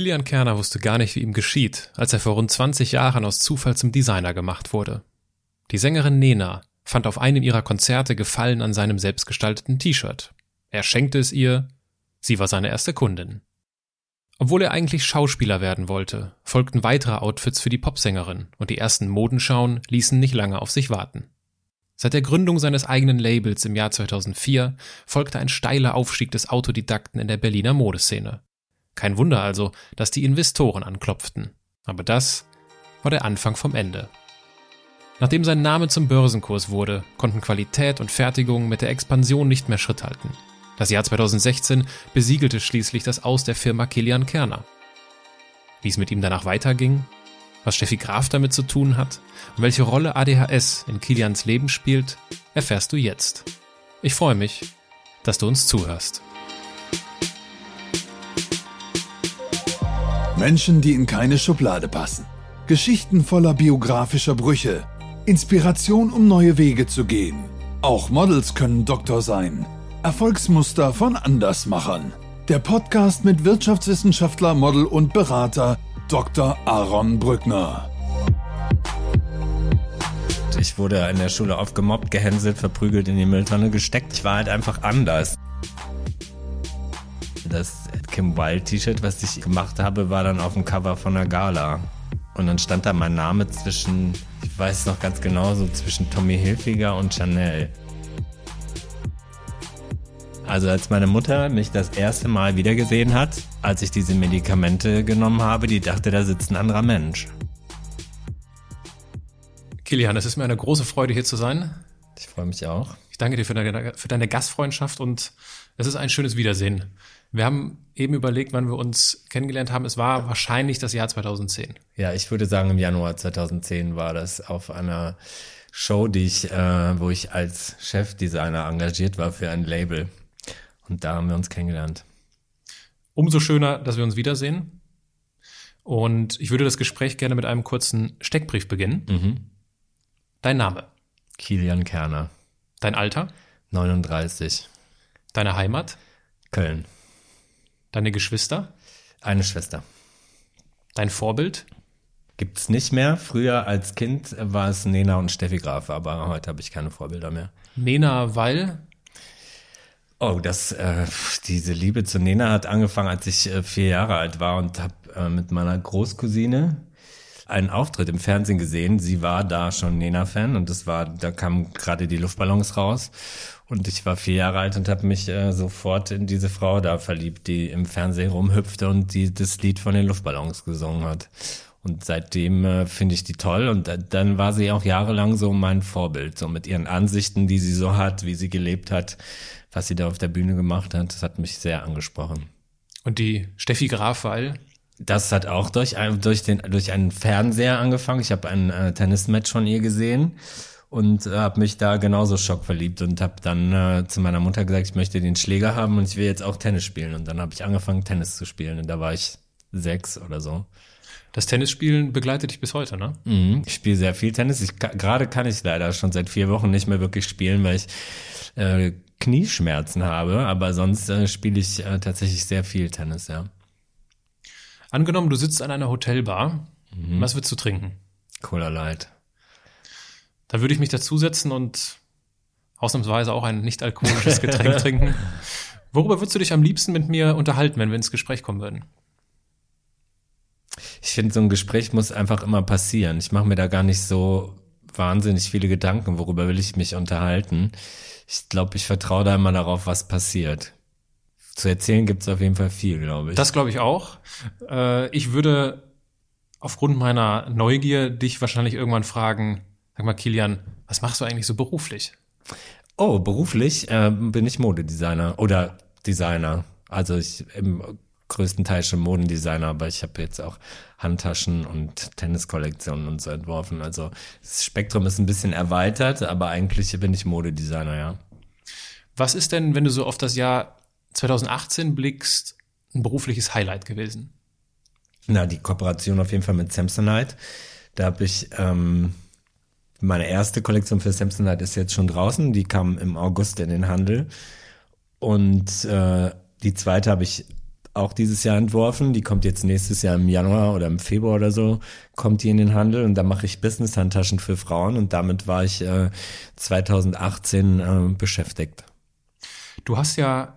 Kilian Kerner wusste gar nicht, wie ihm geschieht, als er vor rund 20 Jahren aus Zufall zum Designer gemacht wurde. Die Sängerin Nena fand auf einem ihrer Konzerte Gefallen an seinem selbstgestalteten T-Shirt. Er schenkte es ihr, sie war seine erste Kundin. Obwohl er eigentlich Schauspieler werden wollte, folgten weitere Outfits für die Popsängerin und die ersten Modenschauen ließen nicht lange auf sich warten. Seit der Gründung seines eigenen Labels im Jahr 2004 folgte ein steiler Aufstieg des Autodidakten in der Berliner Modeszene. Kein Wunder also, dass die Investoren anklopften. Aber das war der Anfang vom Ende. Nachdem sein Name zum Börsenkurs wurde, konnten Qualität und Fertigung mit der Expansion nicht mehr Schritt halten. Das Jahr 2016 besiegelte schließlich das Aus der Firma Kilian Kerner. Wie es mit ihm danach weiterging, was Steffi Graf damit zu tun hat und welche Rolle ADHS in Kilians Leben spielt, erfährst du jetzt. Ich freue mich, dass du uns zuhörst. Menschen, die in keine Schublade passen. Geschichten voller biografischer Brüche. Inspiration, um neue Wege zu gehen. Auch Models können Doktor sein. Erfolgsmuster von Andersmachern. Der Podcast mit Wirtschaftswissenschaftler, Model und Berater Dr. Aaron Brückner. Ich wurde in der Schule oft gemobbt, gehänselt, verprügelt, in die Mülltonne gesteckt. Ich war halt einfach anders. Das Kim Wilde T-Shirt, was ich gemacht habe, war dann auf dem Cover von der Gala. Und dann stand da mein Name zwischen, ich weiß noch ganz genau, so zwischen Tommy Hilfiger und Chanel. Also als meine Mutter mich das erste Mal wiedergesehen hat, als ich diese Medikamente genommen habe, die dachte, da sitzt ein anderer Mensch. Kilian, es ist mir eine große Freude, hier zu sein. Ich freue mich auch. Ich danke dir für deine, für deine Gastfreundschaft und es ist ein schönes Wiedersehen. Wir haben eben überlegt, wann wir uns kennengelernt haben. Es war wahrscheinlich das Jahr 2010. Ja, ich würde sagen, im Januar 2010 war das auf einer Show, die ich, äh, wo ich als Chefdesigner engagiert war für ein Label. Und da haben wir uns kennengelernt. Umso schöner, dass wir uns wiedersehen. Und ich würde das Gespräch gerne mit einem kurzen Steckbrief beginnen. Mhm. Dein Name? Kilian Kerner. Dein Alter? 39. Deine Heimat? Köln. Deine Geschwister? Eine Schwester. Dein Vorbild? Gibt's nicht mehr. Früher als Kind war es Nena und Steffi Graf, aber heute habe ich keine Vorbilder mehr. Nena, weil? Oh, das, äh, diese Liebe zu Nena hat angefangen, als ich äh, vier Jahre alt war und habe äh, mit meiner Großcousine einen Auftritt im Fernsehen gesehen. Sie war da schon Nena-Fan und das war, da kamen gerade die Luftballons raus und ich war vier Jahre alt und habe mich äh, sofort in diese Frau da verliebt, die im Fernsehen rumhüpfte und die das Lied von den Luftballons gesungen hat. Und seitdem äh, finde ich die toll und äh, dann war sie auch jahrelang so mein Vorbild, so mit ihren Ansichten, die sie so hat, wie sie gelebt hat was sie da auf der Bühne gemacht hat, das hat mich sehr angesprochen. Und die Steffi Graf, weil? Das hat auch durch, durch, den, durch einen Fernseher angefangen. Ich habe ein äh, Tennismatch von ihr gesehen und äh, habe mich da genauso schockverliebt und habe dann äh, zu meiner Mutter gesagt, ich möchte den Schläger haben und ich will jetzt auch Tennis spielen. Und dann habe ich angefangen, Tennis zu spielen. Und da war ich sechs oder so. Das Tennisspielen begleitet dich bis heute, ne? Mhm, ich spiele sehr viel Tennis. Ich, gerade kann ich leider schon seit vier Wochen nicht mehr wirklich spielen, weil ich äh, Knieschmerzen habe, aber sonst äh, spiele ich äh, tatsächlich sehr viel Tennis, ja. Angenommen, du sitzt an einer Hotelbar, mhm. was willst du trinken? Cola Light. Da würde ich mich dazusetzen und ausnahmsweise auch ein nicht alkoholisches Getränk trinken. Worüber würdest du dich am liebsten mit mir unterhalten, wenn wir ins Gespräch kommen würden? Ich finde, so ein Gespräch muss einfach immer passieren. Ich mache mir da gar nicht so wahnsinnig viele Gedanken, worüber will ich mich unterhalten ich glaube, ich vertraue da immer darauf, was passiert. Zu erzählen gibt es auf jeden Fall viel, glaube ich. Das glaube ich auch. Äh, ich würde aufgrund meiner Neugier dich wahrscheinlich irgendwann fragen, sag mal, Kilian, was machst du eigentlich so beruflich? Oh, beruflich äh, bin ich Modedesigner oder Designer. Also ich im größten Teil schon Modendesigner, aber ich habe jetzt auch Handtaschen und Tenniskollektionen und so entworfen. Also das Spektrum ist ein bisschen erweitert, aber eigentlich bin ich Modedesigner, ja. Was ist denn, wenn du so auf das Jahr 2018 blickst, ein berufliches Highlight gewesen? Na, die Kooperation auf jeden Fall mit Samsonite. Da habe ich ähm, meine erste Kollektion für Samsonite ist jetzt schon draußen. Die kam im August in den Handel. Und äh, die zweite habe ich auch dieses Jahr entworfen. Die kommt jetzt nächstes Jahr im Januar oder im Februar oder so, kommt die in den Handel und da mache ich Business-Handtaschen für Frauen und damit war ich äh, 2018 äh, beschäftigt. Du hast ja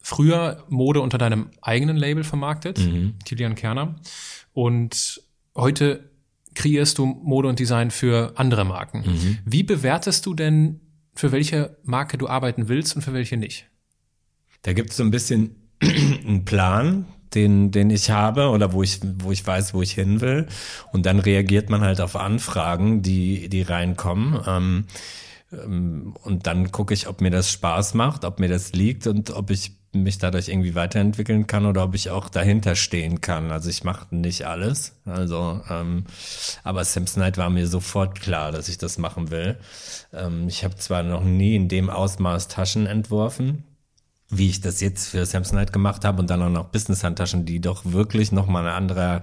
früher Mode unter deinem eigenen Label vermarktet, Mhm. Kilian Kerner. Und heute kreierst du Mode und Design für andere Marken. Mhm. Wie bewertest du denn, für welche Marke du arbeiten willst und für welche nicht? Da gibt es so ein bisschen einen Plan, den, den ich habe oder wo ich, wo ich weiß, wo ich hin will. Und dann reagiert man halt auf Anfragen, die, die reinkommen. Ähm, ähm, und dann gucke ich, ob mir das Spaß macht, ob mir das liegt und ob ich mich dadurch irgendwie weiterentwickeln kann oder ob ich auch dahinter stehen kann. Also ich mache nicht alles. Also, ähm, aber Samsonite war mir sofort klar, dass ich das machen will. Ähm, ich habe zwar noch nie in dem Ausmaß Taschen entworfen, wie ich das jetzt für Samsonite gemacht habe und dann auch noch Business-Handtaschen, die doch wirklich nochmal eine andere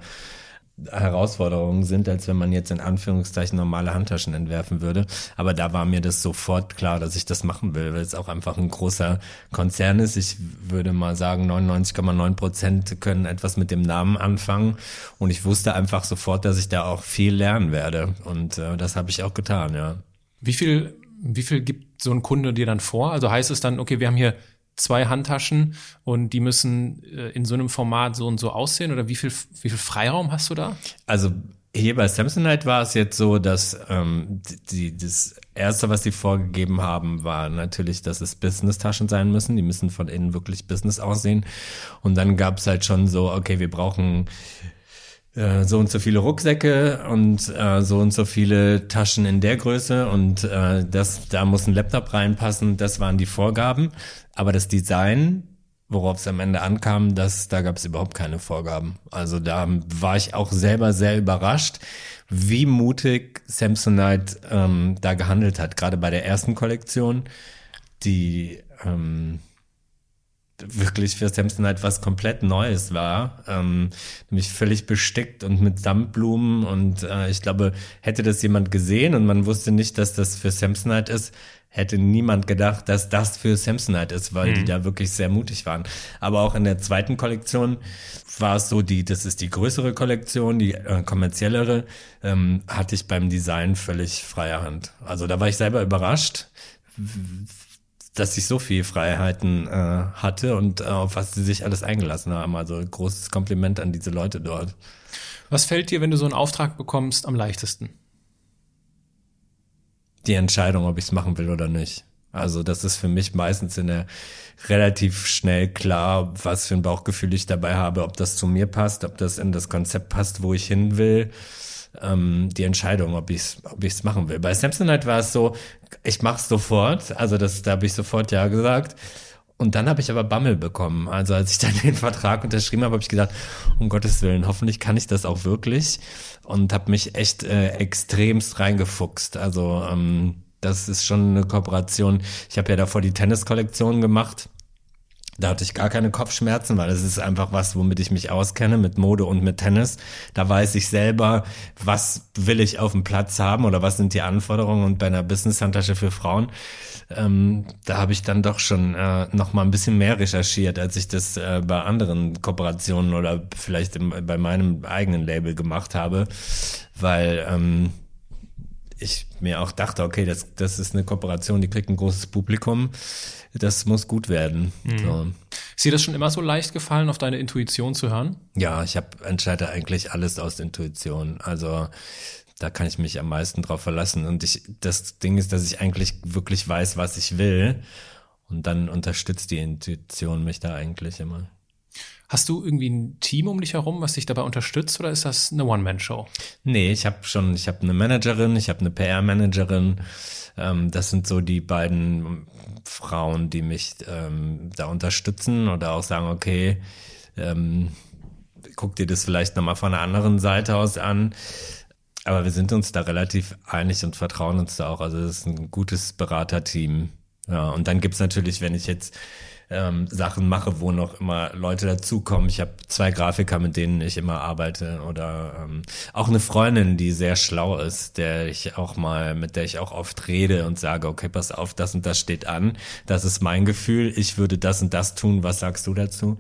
Herausforderung sind, als wenn man jetzt in Anführungszeichen normale Handtaschen entwerfen würde. Aber da war mir das sofort klar, dass ich das machen will, weil es auch einfach ein großer Konzern ist. Ich würde mal sagen, 99,9 Prozent können etwas mit dem Namen anfangen. Und ich wusste einfach sofort, dass ich da auch viel lernen werde. Und äh, das habe ich auch getan, ja. Wie viel, wie viel gibt so ein Kunde dir dann vor? Also heißt es dann, okay, wir haben hier zwei Handtaschen und die müssen äh, in so einem Format so und so aussehen oder wie viel, wie viel Freiraum hast du da? Also hier bei Samsonite war es jetzt so, dass ähm, die, das erste, was die vorgegeben haben, war natürlich, dass es Business-Taschen sein müssen. Die müssen von innen wirklich Business aussehen. Und dann gab es halt schon so, okay, wir brauchen äh, so und so viele Rucksäcke und äh, so und so viele Taschen in der Größe und äh, das, da muss ein Laptop reinpassen. Das waren die Vorgaben. Aber das Design, worauf es am Ende ankam, das, da gab es überhaupt keine Vorgaben. Also da war ich auch selber sehr überrascht, wie mutig Samsonite ähm, da gehandelt hat. Gerade bei der ersten Kollektion, die ähm, wirklich für Samsonite was komplett Neues war, ähm, nämlich völlig bestickt und mit Samtblumen und äh, ich glaube, hätte das jemand gesehen und man wusste nicht, dass das für Samsonite ist, hätte niemand gedacht, dass das für Samsonite ist, weil die da wirklich sehr mutig waren. Aber auch in der zweiten Kollektion war es so, die, das ist die größere Kollektion, die äh, kommerziellere, ähm, hatte ich beim Design völlig freie Hand. Also da war ich selber überrascht, dass ich so viel Freiheiten äh, hatte und äh, auf was sie sich alles eingelassen haben. Also großes Kompliment an diese Leute dort. Was fällt dir, wenn du so einen Auftrag bekommst, am leichtesten? Die Entscheidung, ob ich es machen will oder nicht. Also das ist für mich meistens in der relativ schnell klar, was für ein Bauchgefühl ich dabei habe, ob das zu mir passt, ob das in das Konzept passt, wo ich hin will. Ähm, die Entscheidung, ob ich es ob ich's machen will. Bei Samsonite war es so, ich mach's sofort. Also das, da habe ich sofort ja gesagt. Und dann habe ich aber Bammel bekommen. Also als ich dann den Vertrag unterschrieben habe, habe ich gesagt, um Gottes Willen, hoffentlich kann ich das auch wirklich. Und habe mich echt äh, extremst reingefuchst. Also ähm, das ist schon eine Kooperation. Ich habe ja davor die Tennis-Kollektion gemacht. Da hatte ich gar keine Kopfschmerzen, weil das ist einfach was, womit ich mich auskenne, mit Mode und mit Tennis. Da weiß ich selber, was will ich auf dem Platz haben oder was sind die Anforderungen. Und bei einer Business-Handtasche für Frauen, ähm, da habe ich dann doch schon äh, noch mal ein bisschen mehr recherchiert, als ich das äh, bei anderen Kooperationen oder vielleicht im, bei meinem eigenen Label gemacht habe, weil ähm, ich mir auch dachte, okay, das, das ist eine Kooperation, die kriegt ein großes Publikum, das muss gut werden. So. Ist dir das schon immer so leicht gefallen, auf deine Intuition zu hören? Ja, ich habe entscheide eigentlich alles aus Intuition. Also da kann ich mich am meisten drauf verlassen. Und ich, das Ding ist, dass ich eigentlich wirklich weiß, was ich will. Und dann unterstützt die Intuition mich da eigentlich immer. Hast du irgendwie ein Team um dich herum, was dich dabei unterstützt, oder ist das eine One-Man-Show? Nee, ich habe schon, ich habe eine Managerin, ich habe eine PR-Managerin. Ähm, das sind so die beiden Frauen, die mich ähm, da unterstützen oder auch sagen, okay, ähm, guck dir das vielleicht nochmal von einer anderen Seite aus an. Aber wir sind uns da relativ einig und vertrauen uns da auch. Also das ist ein gutes Beraterteam. Ja, und dann gibt's natürlich, wenn ich jetzt ähm, Sachen mache, wo noch immer Leute dazukommen. Ich habe zwei Grafiker, mit denen ich immer arbeite oder ähm, auch eine Freundin, die sehr schlau ist, der ich auch mal, mit der ich auch oft rede und sage, okay, pass auf, das und das steht an, das ist mein Gefühl, ich würde das und das tun, was sagst du dazu?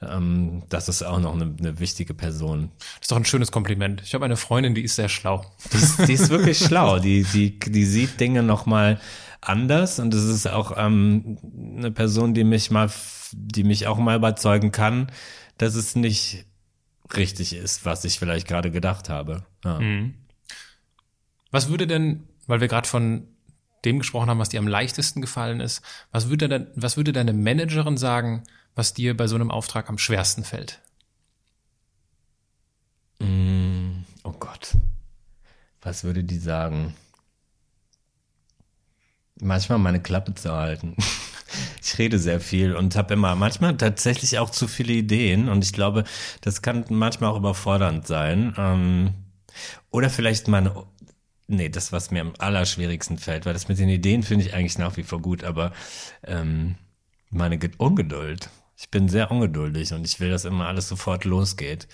Ähm, das ist auch noch eine, eine wichtige Person. Das ist doch ein schönes Kompliment. Ich habe eine Freundin, die ist sehr schlau. Die ist, die ist wirklich schlau. Die, die, die sieht Dinge nochmal anders und es ist auch ähm, eine Person, die mich mal, die mich auch mal überzeugen kann, dass es nicht richtig ist, was ich vielleicht gerade gedacht habe. Ja. Mhm. Was würde denn, weil wir gerade von dem gesprochen haben, was dir am leichtesten gefallen ist, was würde, denn, was würde deine Managerin sagen, was dir bei so einem Auftrag am schwersten fällt? Mm, oh Gott. Was würde die sagen? Manchmal meine Klappe zu halten. Ich rede sehr viel und habe immer manchmal tatsächlich auch zu viele Ideen und ich glaube, das kann manchmal auch überfordernd sein. Ähm, oder vielleicht meine, nee, das, was mir am allerschwierigsten fällt, weil das mit den Ideen finde ich eigentlich nach wie vor gut, aber ähm, meine Ungeduld. Ich bin sehr ungeduldig und ich will, dass immer alles sofort losgeht,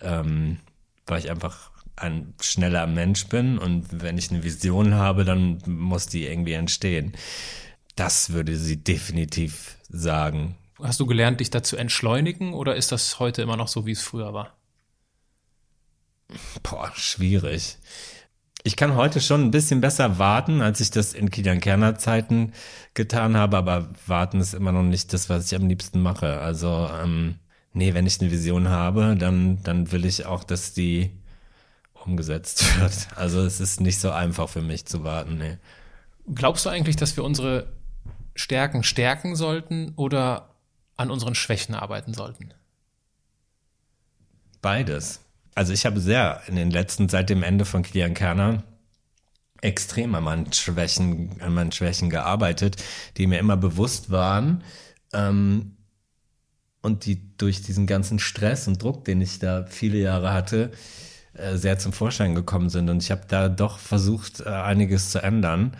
ähm, weil ich einfach ein schneller Mensch bin und wenn ich eine Vision habe, dann muss die irgendwie entstehen. Das würde sie definitiv sagen. Hast du gelernt, dich da zu entschleunigen oder ist das heute immer noch so, wie es früher war? Boah, schwierig. Ich kann heute schon ein bisschen besser warten, als ich das in Kilian Kerner Zeiten getan habe, aber warten ist immer noch nicht das, was ich am liebsten mache. Also, ähm, nee, wenn ich eine Vision habe, dann, dann will ich auch, dass die umgesetzt wird. Also es ist nicht so einfach für mich zu warten, nee. Glaubst du eigentlich, dass wir unsere Stärken stärken sollten oder an unseren Schwächen arbeiten sollten? Beides also ich habe sehr in den letzten, seit dem Ende von Kilian Kerner, extrem an meinen Schwächen, an meinen Schwächen gearbeitet, die mir immer bewusst waren. Ähm, und die durch diesen ganzen Stress und Druck, den ich da viele Jahre hatte, sehr zum Vorschein gekommen sind. Und ich habe da doch versucht, äh, einiges zu ändern.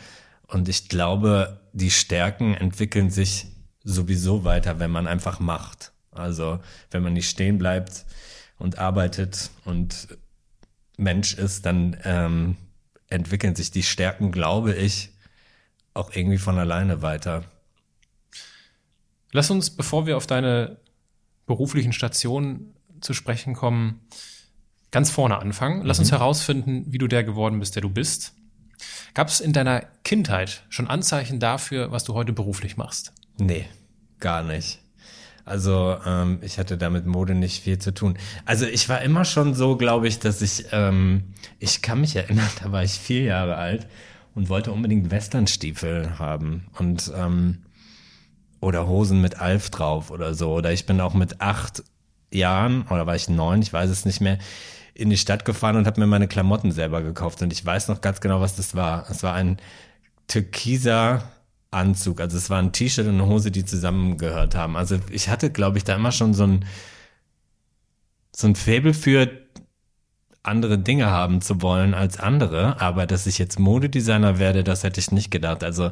Und ich glaube, die Stärken entwickeln sich sowieso weiter, wenn man einfach macht. Also wenn man nicht stehen bleibt, und arbeitet und Mensch ist, dann ähm, entwickeln sich die Stärken, glaube ich, auch irgendwie von alleine weiter. Lass uns, bevor wir auf deine beruflichen Stationen zu sprechen kommen, ganz vorne anfangen. Lass mhm. uns herausfinden, wie du der geworden bist, der du bist. Gab es in deiner Kindheit schon Anzeichen dafür, was du heute beruflich machst? Nee, gar nicht. Also ähm, ich hatte damit Mode nicht viel zu tun. Also ich war immer schon so, glaube ich, dass ich, ähm, ich kann mich erinnern, da war ich vier Jahre alt und wollte unbedingt Westernstiefel haben und ähm, oder Hosen mit Alf drauf oder so. Oder ich bin auch mit acht Jahren oder war ich neun, ich weiß es nicht mehr, in die Stadt gefahren und habe mir meine Klamotten selber gekauft. Und ich weiß noch ganz genau, was das war. Es war ein türkiser Anzug. Also es war ein T-Shirt und eine Hose, die zusammengehört haben. Also ich hatte, glaube ich, da immer schon so ein, so ein Faible für andere Dinge haben zu wollen als andere. Aber dass ich jetzt Modedesigner werde, das hätte ich nicht gedacht. Also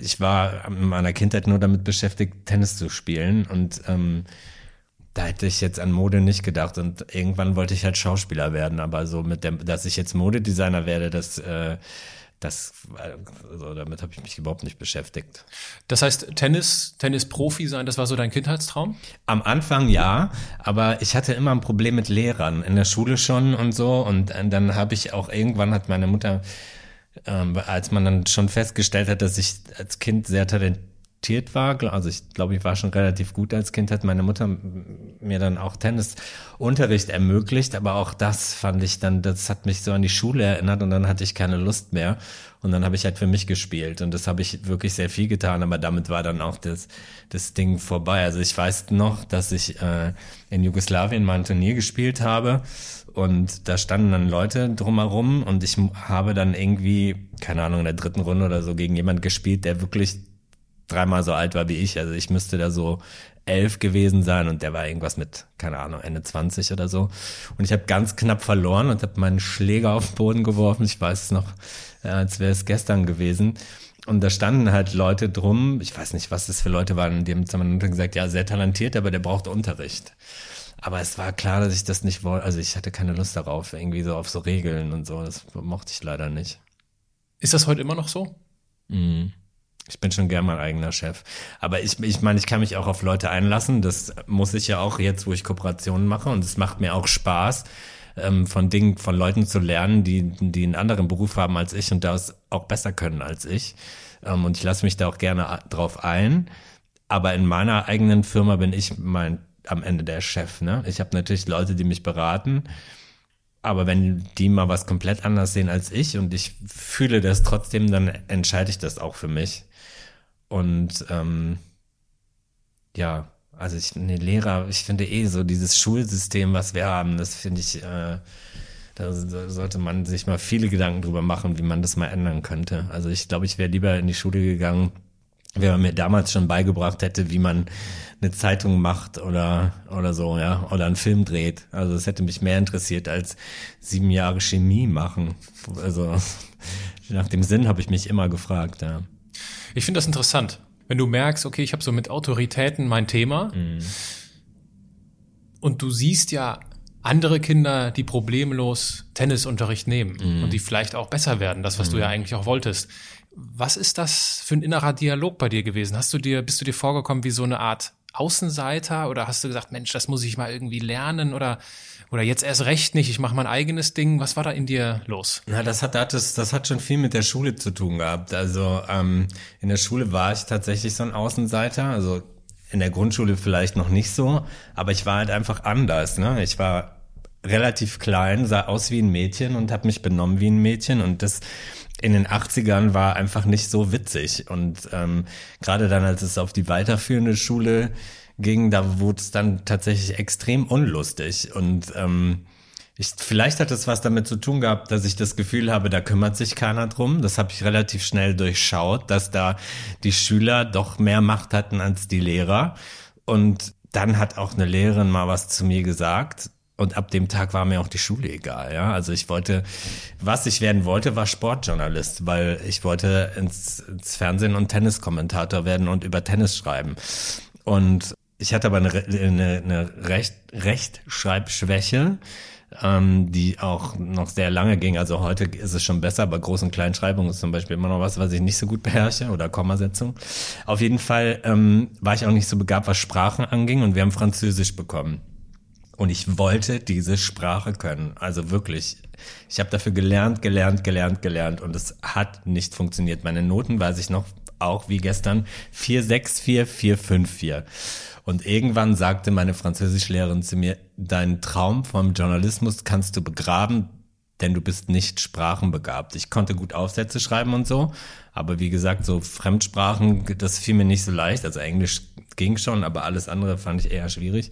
ich war in meiner Kindheit nur damit beschäftigt, Tennis zu spielen und ähm, da hätte ich jetzt an Mode nicht gedacht und irgendwann wollte ich halt Schauspieler werden, aber so mit dem, dass ich jetzt Modedesigner werde, das äh, das, also damit habe ich mich überhaupt nicht beschäftigt. Das heißt, Tennis, Tennis-Profi sein, das war so dein Kindheitstraum? Am Anfang ja, aber ich hatte immer ein Problem mit Lehrern in der Schule schon und so. Und dann habe ich auch irgendwann hat meine Mutter, ähm, als man dann schon festgestellt hat, dass ich als Kind sehr talentiert talentiert war. Also ich glaube, ich war schon relativ gut als Kind, hat meine Mutter mir dann auch Tennisunterricht ermöglicht, aber auch das fand ich dann, das hat mich so an die Schule erinnert und dann hatte ich keine Lust mehr und dann habe ich halt für mich gespielt und das habe ich wirklich sehr viel getan, aber damit war dann auch das, das Ding vorbei. Also ich weiß noch, dass ich äh, in Jugoslawien mal ein Turnier gespielt habe und da standen dann Leute drumherum und ich habe dann irgendwie, keine Ahnung, in der dritten Runde oder so gegen jemand gespielt, der wirklich dreimal so alt war wie ich. Also ich müsste da so elf gewesen sein und der war irgendwas mit, keine Ahnung, Ende 20 oder so. Und ich habe ganz knapp verloren und habe meinen Schläger auf den Boden geworfen. Ich weiß es noch, äh, als wäre es gestern gewesen. Und da standen halt Leute drum, ich weiß nicht, was das für Leute waren, die haben dann gesagt, ja, sehr talentiert, aber der braucht Unterricht. Aber es war klar, dass ich das nicht wollte. Also ich hatte keine Lust darauf, irgendwie so auf so Regeln und so. Das mochte ich leider nicht. Ist das heute immer noch so? Mhm. Ich bin schon gern mein eigener Chef. Aber ich, ich meine, ich kann mich auch auf Leute einlassen. Das muss ich ja auch jetzt, wo ich Kooperationen mache. Und es macht mir auch Spaß, ähm, von Dingen, von Leuten zu lernen, die, die einen anderen Beruf haben als ich und das auch besser können als ich. Ähm, und ich lasse mich da auch gerne drauf ein. Aber in meiner eigenen Firma bin ich mein am Ende der Chef. Ne? Ich habe natürlich Leute, die mich beraten, aber wenn die mal was komplett anders sehen als ich und ich fühle das trotzdem, dann entscheide ich das auch für mich. Und ähm, ja, also ich nee, Lehrer, ich finde eh so dieses Schulsystem, was wir haben, das finde ich, äh, da sollte man sich mal viele Gedanken drüber machen, wie man das mal ändern könnte. Also ich glaube, ich wäre lieber in die Schule gegangen, wenn man mir damals schon beigebracht hätte, wie man eine Zeitung macht oder, oder so, ja, oder einen Film dreht. Also es hätte mich mehr interessiert als sieben Jahre Chemie machen. Also nach dem Sinn habe ich mich immer gefragt, ja. Ich finde das interessant. Wenn du merkst, okay, ich habe so mit Autoritäten mein Thema mhm. und du siehst ja andere Kinder, die problemlos Tennisunterricht nehmen mhm. und die vielleicht auch besser werden, das, was mhm. du ja eigentlich auch wolltest. Was ist das für ein innerer Dialog bei dir gewesen? Hast du dir, bist du dir vorgekommen wie so eine Art Außenseiter oder hast du gesagt, Mensch, das muss ich mal irgendwie lernen oder oder jetzt erst recht nicht, ich mache mein eigenes Ding. Was war da in dir los? Na, das hat das, das hat schon viel mit der Schule zu tun gehabt. Also ähm, in der Schule war ich tatsächlich so ein Außenseiter. Also in der Grundschule vielleicht noch nicht so, aber ich war halt einfach anders. Ne? Ich war relativ klein, sah aus wie ein Mädchen und habe mich benommen wie ein Mädchen und das in den 80ern war einfach nicht so witzig. Und ähm, gerade dann, als es auf die weiterführende Schule ging, da wurde es dann tatsächlich extrem unlustig. Und ähm, ich, vielleicht hat es was damit zu tun gehabt, dass ich das Gefühl habe, da kümmert sich keiner drum. Das habe ich relativ schnell durchschaut, dass da die Schüler doch mehr Macht hatten als die Lehrer. Und dann hat auch eine Lehrerin mal was zu mir gesagt. Und ab dem Tag war mir auch die Schule egal, ja. Also ich wollte, was ich werden wollte, war Sportjournalist, weil ich wollte ins, ins Fernsehen und Tenniskommentator werden und über Tennis schreiben. Und ich hatte aber eine, eine, eine Recht, Rechtschreibschwäche, ähm, die auch noch sehr lange ging. Also heute ist es schon besser, aber Groß- und Kleinschreibung ist zum Beispiel immer noch was, was ich nicht so gut beherrsche oder Kommasetzung. Auf jeden Fall ähm, war ich auch nicht so begabt, was Sprachen anging und wir haben Französisch bekommen. Und ich wollte diese Sprache können. Also wirklich. Ich habe dafür gelernt, gelernt, gelernt, gelernt. Und es hat nicht funktioniert. Meine Noten weiß ich noch auch wie gestern 464, 454. Und irgendwann sagte meine Französischlehrerin zu mir, deinen Traum vom Journalismus kannst du begraben, denn du bist nicht sprachenbegabt. Ich konnte gut Aufsätze schreiben und so, aber wie gesagt, so Fremdsprachen, das fiel mir nicht so leicht. Also Englisch ging schon, aber alles andere fand ich eher schwierig.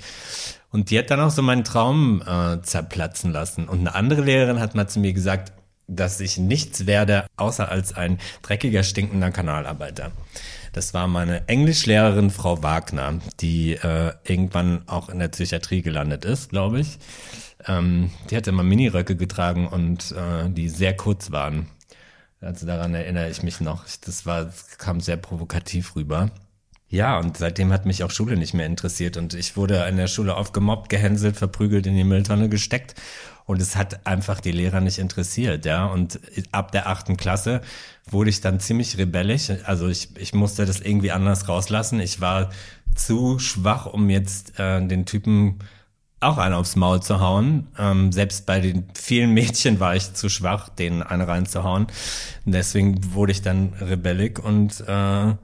Und die hat dann auch so meinen Traum äh, zerplatzen lassen. Und eine andere Lehrerin hat mal zu mir gesagt, dass ich nichts werde, außer als ein dreckiger, stinkender Kanalarbeiter. Das war meine Englischlehrerin Frau Wagner, die äh, irgendwann auch in der Psychiatrie gelandet ist, glaube ich. Ähm, die hatte immer Miniröcke getragen und äh, die sehr kurz waren. Also daran erinnere ich mich noch. Das war, das kam sehr provokativ rüber. Ja, und seitdem hat mich auch Schule nicht mehr interessiert und ich wurde in der Schule oft gemobbt, gehänselt, verprügelt, in die Mülltonne gesteckt und es hat einfach die Lehrer nicht interessiert, ja. Und ab der achten Klasse wurde ich dann ziemlich rebellisch. Also ich, ich musste das irgendwie anders rauslassen. Ich war zu schwach, um jetzt äh, den Typen auch einen aufs Maul zu hauen. Ähm, selbst bei den vielen Mädchen war ich zu schwach, denen eine reinzuhauen. Deswegen wurde ich dann rebellig und äh,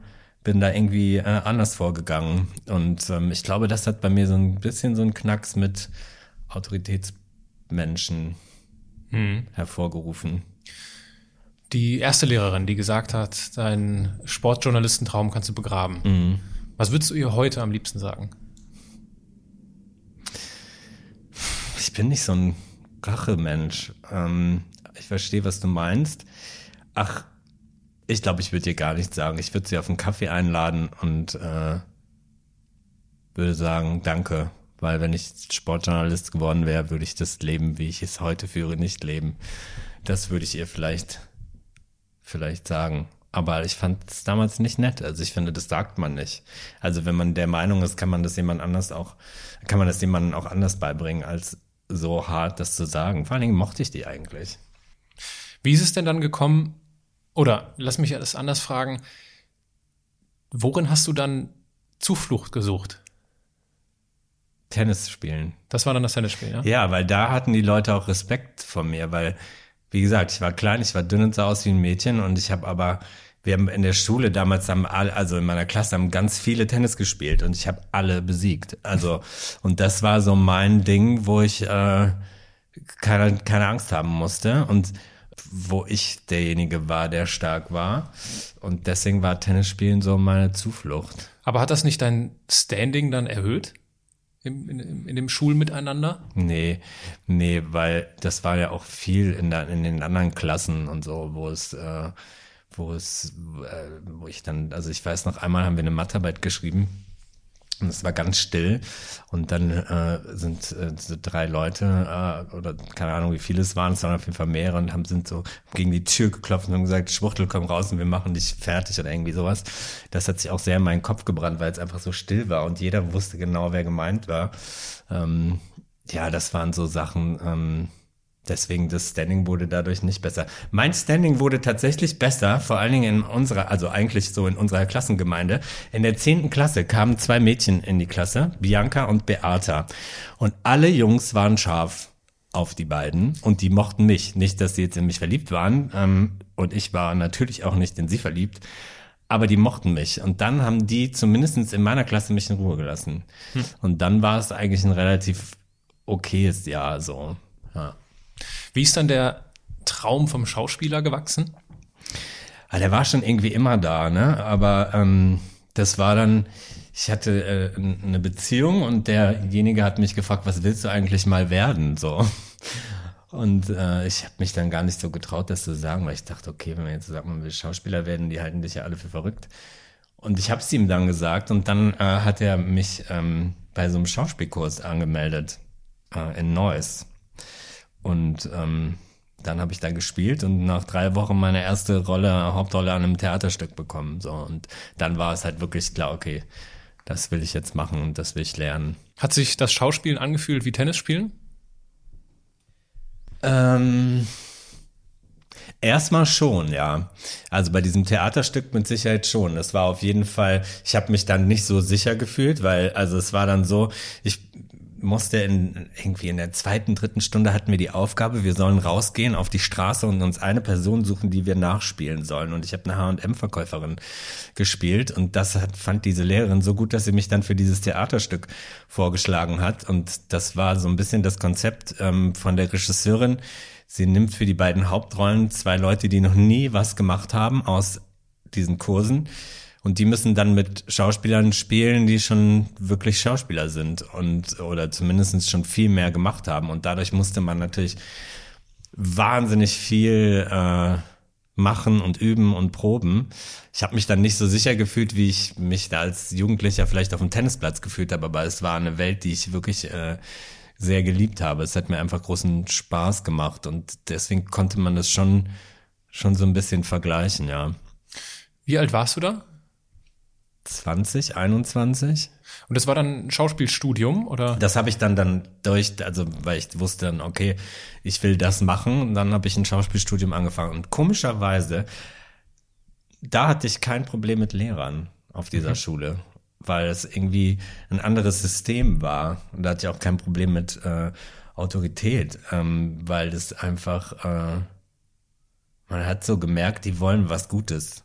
bin da irgendwie äh, anders vorgegangen. Und ähm, ich glaube, das hat bei mir so ein bisschen so einen Knacks mit Autoritätsmenschen hm. hervorgerufen. Die erste Lehrerin, die gesagt hat, deinen Sportjournalistentraum kannst du begraben. Mhm. Was würdest du ihr heute am liebsten sagen? Ich bin nicht so ein Rachemensch. Ähm, ich verstehe, was du meinst. Ach, ich glaube, ich würde dir gar nichts sagen. Ich würde sie auf einen Kaffee einladen und äh, würde sagen, danke. Weil wenn ich Sportjournalist geworden wäre, würde ich das Leben, wie ich es heute führe, nicht leben. Das würde ich ihr vielleicht, vielleicht sagen. Aber ich fand es damals nicht nett. Also ich finde, das sagt man nicht. Also wenn man der Meinung ist, kann man das jemand anders auch, kann man das jemandem auch anders beibringen, als so hart das zu sagen. Vor allen Dingen mochte ich die eigentlich. Wie ist es denn dann gekommen? Oder lass mich das anders fragen. Worin hast du dann Zuflucht gesucht? Tennis spielen. Das war dann das Tennisspiel, ja? Ja, weil da hatten die Leute auch Respekt vor mir, weil, wie gesagt, ich war klein, ich war dünn und sah aus wie ein Mädchen und ich habe aber, wir haben in der Schule damals haben alle, also in meiner Klasse haben ganz viele Tennis gespielt und ich habe alle besiegt. Also, und das war so mein Ding, wo ich äh, keine, keine Angst haben musste und wo ich derjenige war, der stark war. Und deswegen war Tennisspielen so meine Zuflucht. Aber hat das nicht dein Standing dann erhöht? Im, in, in dem Schulmiteinander? Nee, nee, weil das war ja auch viel in, der, in den anderen Klassen und so, wo es, äh, wo es, äh, wo ich dann, also ich weiß noch einmal haben wir eine Mathearbeit geschrieben und es war ganz still. Und dann äh, sind äh, so drei Leute, äh, oder keine Ahnung, wie viele es waren, es waren auf jeden Fall mehrere und haben sind so gegen die Tür geklopft und haben gesagt, Schwuchtel, komm raus und wir machen dich fertig oder irgendwie sowas. Das hat sich auch sehr in meinen Kopf gebrannt, weil es einfach so still war und jeder wusste genau, wer gemeint war. Ähm, ja, das waren so Sachen, ähm, Deswegen das Standing wurde dadurch nicht besser. Mein Standing wurde tatsächlich besser, vor allen Dingen in unserer, also eigentlich so in unserer Klassengemeinde. In der zehnten Klasse kamen zwei Mädchen in die Klasse, Bianca und Beata. Und alle Jungs waren scharf auf die beiden und die mochten mich. Nicht, dass sie jetzt in mich verliebt waren ähm, und ich war natürlich auch nicht in sie verliebt, aber die mochten mich. Und dann haben die zumindestens in meiner Klasse mich in Ruhe gelassen. Hm. Und dann war es eigentlich ein relativ okayes Jahr so. Ja. Wie ist dann der Traum vom Schauspieler gewachsen? Ah, der war schon irgendwie immer da, ne? Aber ähm, das war dann, ich hatte äh, eine Beziehung und derjenige hat mich gefragt, was willst du eigentlich mal werden? So. Und äh, ich habe mich dann gar nicht so getraut, das zu sagen, weil ich dachte, okay, wenn man jetzt sagt, man will Schauspieler werden, die halten dich ja alle für verrückt. Und ich habe es ihm dann gesagt und dann äh, hat er mich ähm, bei so einem Schauspielkurs angemeldet äh, in Neuss. Und ähm, dann habe ich da gespielt und nach drei Wochen meine erste Rolle, Hauptrolle an einem Theaterstück bekommen. So und dann war es halt wirklich klar, okay, das will ich jetzt machen und das will ich lernen. Hat sich das Schauspielen angefühlt wie Tennisspielen? Ähm, erstmal schon, ja. Also bei diesem Theaterstück mit Sicherheit schon. Das war auf jeden Fall, ich habe mich dann nicht so sicher gefühlt, weil, also es war dann so, ich musste in, irgendwie in der zweiten, dritten Stunde hatten wir die Aufgabe, wir sollen rausgehen auf die Straße und uns eine Person suchen, die wir nachspielen sollen. Und ich habe eine H&M-Verkäuferin gespielt und das hat, fand diese Lehrerin so gut, dass sie mich dann für dieses Theaterstück vorgeschlagen hat. Und das war so ein bisschen das Konzept ähm, von der Regisseurin. Sie nimmt für die beiden Hauptrollen zwei Leute, die noch nie was gemacht haben aus diesen Kursen und die müssen dann mit Schauspielern spielen, die schon wirklich Schauspieler sind und oder zumindest schon viel mehr gemacht haben. Und dadurch musste man natürlich wahnsinnig viel äh, machen und üben und proben. Ich habe mich dann nicht so sicher gefühlt, wie ich mich da als Jugendlicher vielleicht auf dem Tennisplatz gefühlt habe, aber es war eine Welt, die ich wirklich äh, sehr geliebt habe. Es hat mir einfach großen Spaß gemacht und deswegen konnte man das schon schon so ein bisschen vergleichen, ja. Wie alt warst du da? 20, 21. Und das war dann ein Schauspielstudium oder? Das habe ich dann dann durch, also weil ich wusste dann, okay, ich will das machen und dann habe ich ein Schauspielstudium angefangen und komischerweise da hatte ich kein Problem mit Lehrern auf dieser mhm. Schule, weil es irgendwie ein anderes System war und da hatte ich auch kein Problem mit äh, Autorität, ähm, weil das einfach äh, man hat so gemerkt, die wollen was Gutes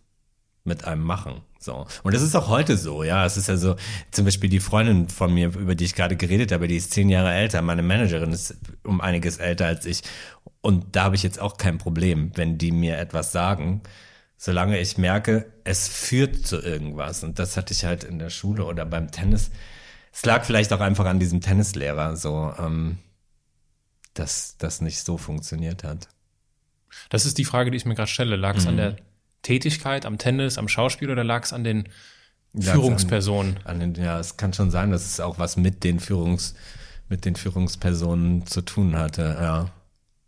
mit einem machen. So. Und das ist auch heute so, ja. Es ist ja so, zum Beispiel die Freundin von mir, über die ich gerade geredet habe, die ist zehn Jahre älter. Meine Managerin ist um einiges älter als ich. Und da habe ich jetzt auch kein Problem, wenn die mir etwas sagen, solange ich merke, es führt zu irgendwas. Und das hatte ich halt in der Schule oder beim Tennis. Es lag vielleicht auch einfach an diesem Tennislehrer, so, ähm, dass das nicht so funktioniert hat. Das ist die Frage, die ich mir gerade stelle. Lag es mhm. an der Tätigkeit, am Tennis, am Schauspiel oder lag es an den Führungspersonen? An, an den, ja, es kann schon sein, dass es auch was mit den Führungs, mit den Führungspersonen zu tun hatte. Ja,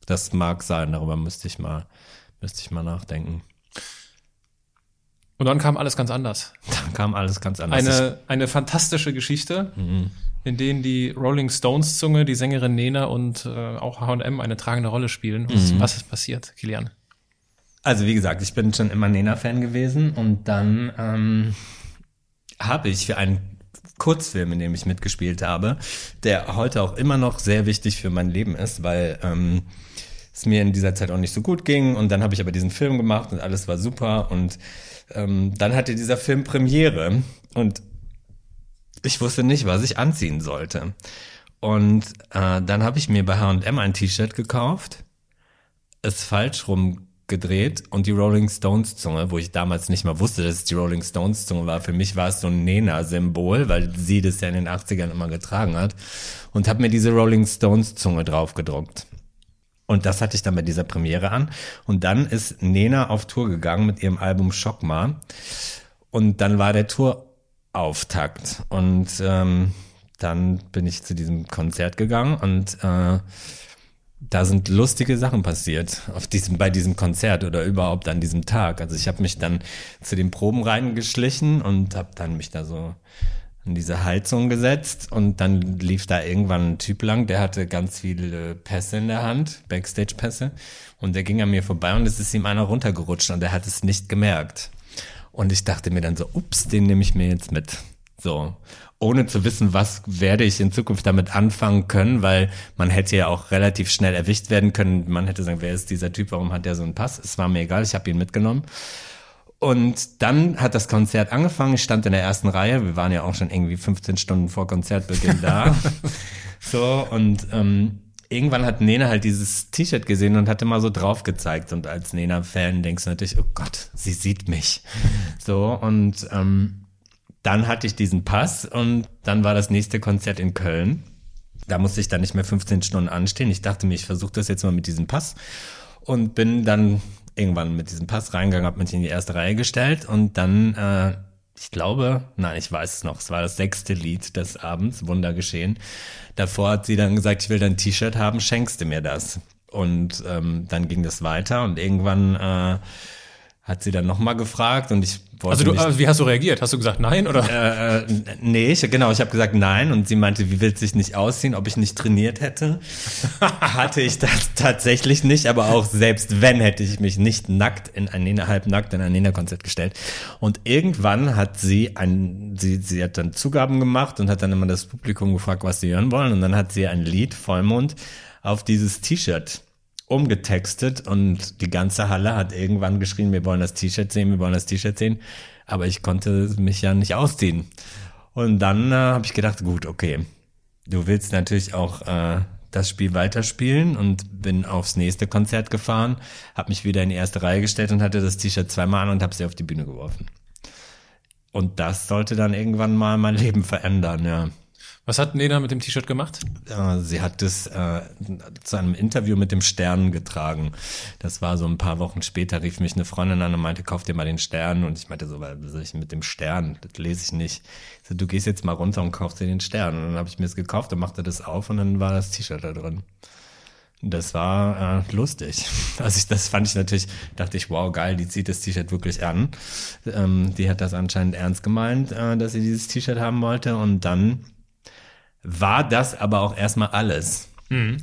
das mag sein. Darüber müsste ich mal, müsste ich mal nachdenken. Und dann kam alles ganz anders. Dann kam alles ganz anders. Eine, eine fantastische Geschichte, mhm. in denen die Rolling Stones Zunge, die Sängerin Nena und äh, auch H&M eine tragende Rolle spielen. Was, mhm. was ist passiert, Kilian? Also wie gesagt, ich bin schon immer Nena-Fan gewesen und dann ähm, habe ich für einen Kurzfilm, in dem ich mitgespielt habe, der heute auch immer noch sehr wichtig für mein Leben ist, weil ähm, es mir in dieser Zeit auch nicht so gut ging und dann habe ich aber diesen Film gemacht und alles war super und ähm, dann hatte dieser Film Premiere und ich wusste nicht, was ich anziehen sollte. Und äh, dann habe ich mir bei H&M ein T-Shirt gekauft, es falsch rum gedreht und die Rolling Stones Zunge, wo ich damals nicht mal wusste, dass es die Rolling Stones Zunge war. Für mich war es so ein Nena-Symbol, weil sie das ja in den 80ern immer getragen hat. Und habe mir diese Rolling Stones Zunge drauf gedruckt. Und das hatte ich dann bei dieser Premiere an. Und dann ist Nena auf Tour gegangen mit ihrem Album Schockma. Und dann war der Tourauftakt. Und ähm, dann bin ich zu diesem Konzert gegangen und äh, da sind lustige Sachen passiert auf diesem, bei diesem Konzert oder überhaupt an diesem Tag. Also ich habe mich dann zu den Proben reingeschlichen und habe dann mich da so in diese Heizung gesetzt und dann lief da irgendwann ein Typ lang, der hatte ganz viele Pässe in der Hand, Backstage-Pässe und der ging an mir vorbei und es ist ihm einer runtergerutscht und er hat es nicht gemerkt. Und ich dachte mir dann so, ups, den nehme ich mir jetzt mit. So ohne zu wissen, was werde ich in Zukunft damit anfangen können, weil man hätte ja auch relativ schnell erwischt werden können. Man hätte sagen, wer ist dieser Typ, warum hat der so einen Pass? Es war mir egal, ich habe ihn mitgenommen. Und dann hat das Konzert angefangen. Ich stand in der ersten Reihe. Wir waren ja auch schon irgendwie 15 Stunden vor Konzertbeginn da. so, und ähm, irgendwann hat Nena halt dieses T-Shirt gesehen und hatte mal so drauf gezeigt. Und als Nena-Fan denkst du natürlich, oh Gott, sie sieht mich. So, und ähm, dann hatte ich diesen Pass und dann war das nächste Konzert in Köln. Da musste ich dann nicht mehr 15 Stunden anstehen. Ich dachte mir, ich versuche das jetzt mal mit diesem Pass und bin dann irgendwann mit diesem Pass reingegangen, habe mich in die erste Reihe gestellt und dann, äh, ich glaube, nein, ich weiß es noch, es war das sechste Lied des Abends, Wunder geschehen. Davor hat sie dann gesagt, ich will dein T-Shirt haben, schenkst du mir das? Und ähm, dann ging das weiter und irgendwann äh, hat sie dann nochmal gefragt und ich wollte Also du, also wie hast du reagiert? Hast du gesagt nein oder? Äh, äh, nee, ich, genau, ich habe gesagt nein und sie meinte, wie willst du dich nicht ausziehen, ob ich nicht trainiert hätte? Hatte ich das tatsächlich nicht, aber auch selbst wenn hätte ich mich nicht nackt in ein Nena, halb nackt in ein Nena-Konzert gestellt. Und irgendwann hat sie ein, sie, sie hat dann Zugaben gemacht und hat dann immer das Publikum gefragt, was sie hören wollen und dann hat sie ein Lied Vollmond auf dieses T-Shirt umgetextet und die ganze Halle hat irgendwann geschrien, wir wollen das T-Shirt sehen, wir wollen das T-Shirt sehen. Aber ich konnte mich ja nicht ausziehen. Und dann äh, habe ich gedacht, gut, okay, du willst natürlich auch äh, das Spiel weiterspielen und bin aufs nächste Konzert gefahren, habe mich wieder in die erste Reihe gestellt und hatte das T-Shirt zweimal an und habe sie auf die Bühne geworfen. Und das sollte dann irgendwann mal mein Leben verändern, ja. Was hat Nena mit dem T-Shirt gemacht? Sie hat es äh, zu einem Interview mit dem Stern getragen. Das war so ein paar Wochen später, rief mich eine Freundin an und meinte, kauf dir mal den Stern. Und ich meinte so, was soll ich mit dem Stern? Das lese ich nicht. Ich so, du gehst jetzt mal runter und kaufst dir den Stern. Und dann habe ich mir es gekauft und machte das auf und dann war das T-Shirt da drin. Das war äh, lustig. Also ich, das fand ich natürlich, dachte ich, wow, geil, die zieht das T-Shirt wirklich an. Ähm, die hat das anscheinend ernst gemeint, äh, dass sie dieses T-Shirt haben wollte. Und dann war das aber auch erstmal alles. Mhm.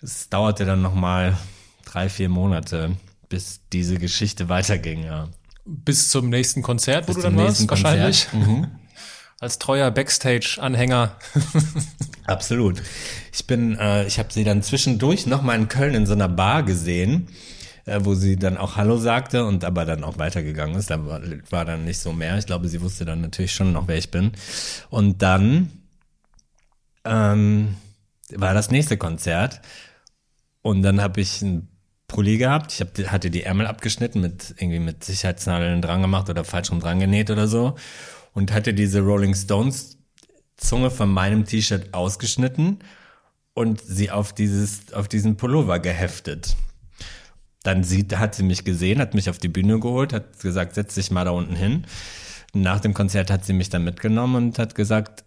Es dauerte dann nochmal drei, vier Monate, bis diese Geschichte weiterging, ja. Bis zum nächsten Konzert, wo bis du dann warst, wahrscheinlich. Mhm. Als treuer Backstage-Anhänger. Absolut. Ich bin, äh, ich habe sie dann zwischendurch nochmal in Köln in so einer Bar gesehen, äh, wo sie dann auch Hallo sagte und aber dann auch weitergegangen ist. Da war, war dann nicht so mehr. Ich glaube, sie wusste dann natürlich schon noch, wer ich bin. Und dann ähm, war das nächste Konzert. Und dann habe ich einen Pulli gehabt. Ich hab, hatte die Ärmel abgeschnitten, mit irgendwie mit Sicherheitsnadeln dran gemacht oder falsch rum dran genäht oder so. Und hatte diese Rolling Stones Zunge von meinem T-Shirt ausgeschnitten und sie auf dieses, auf diesen Pullover geheftet. Dann sieht, hat sie mich gesehen, hat mich auf die Bühne geholt, hat gesagt, setz dich mal da unten hin. Nach dem Konzert hat sie mich dann mitgenommen und hat gesagt,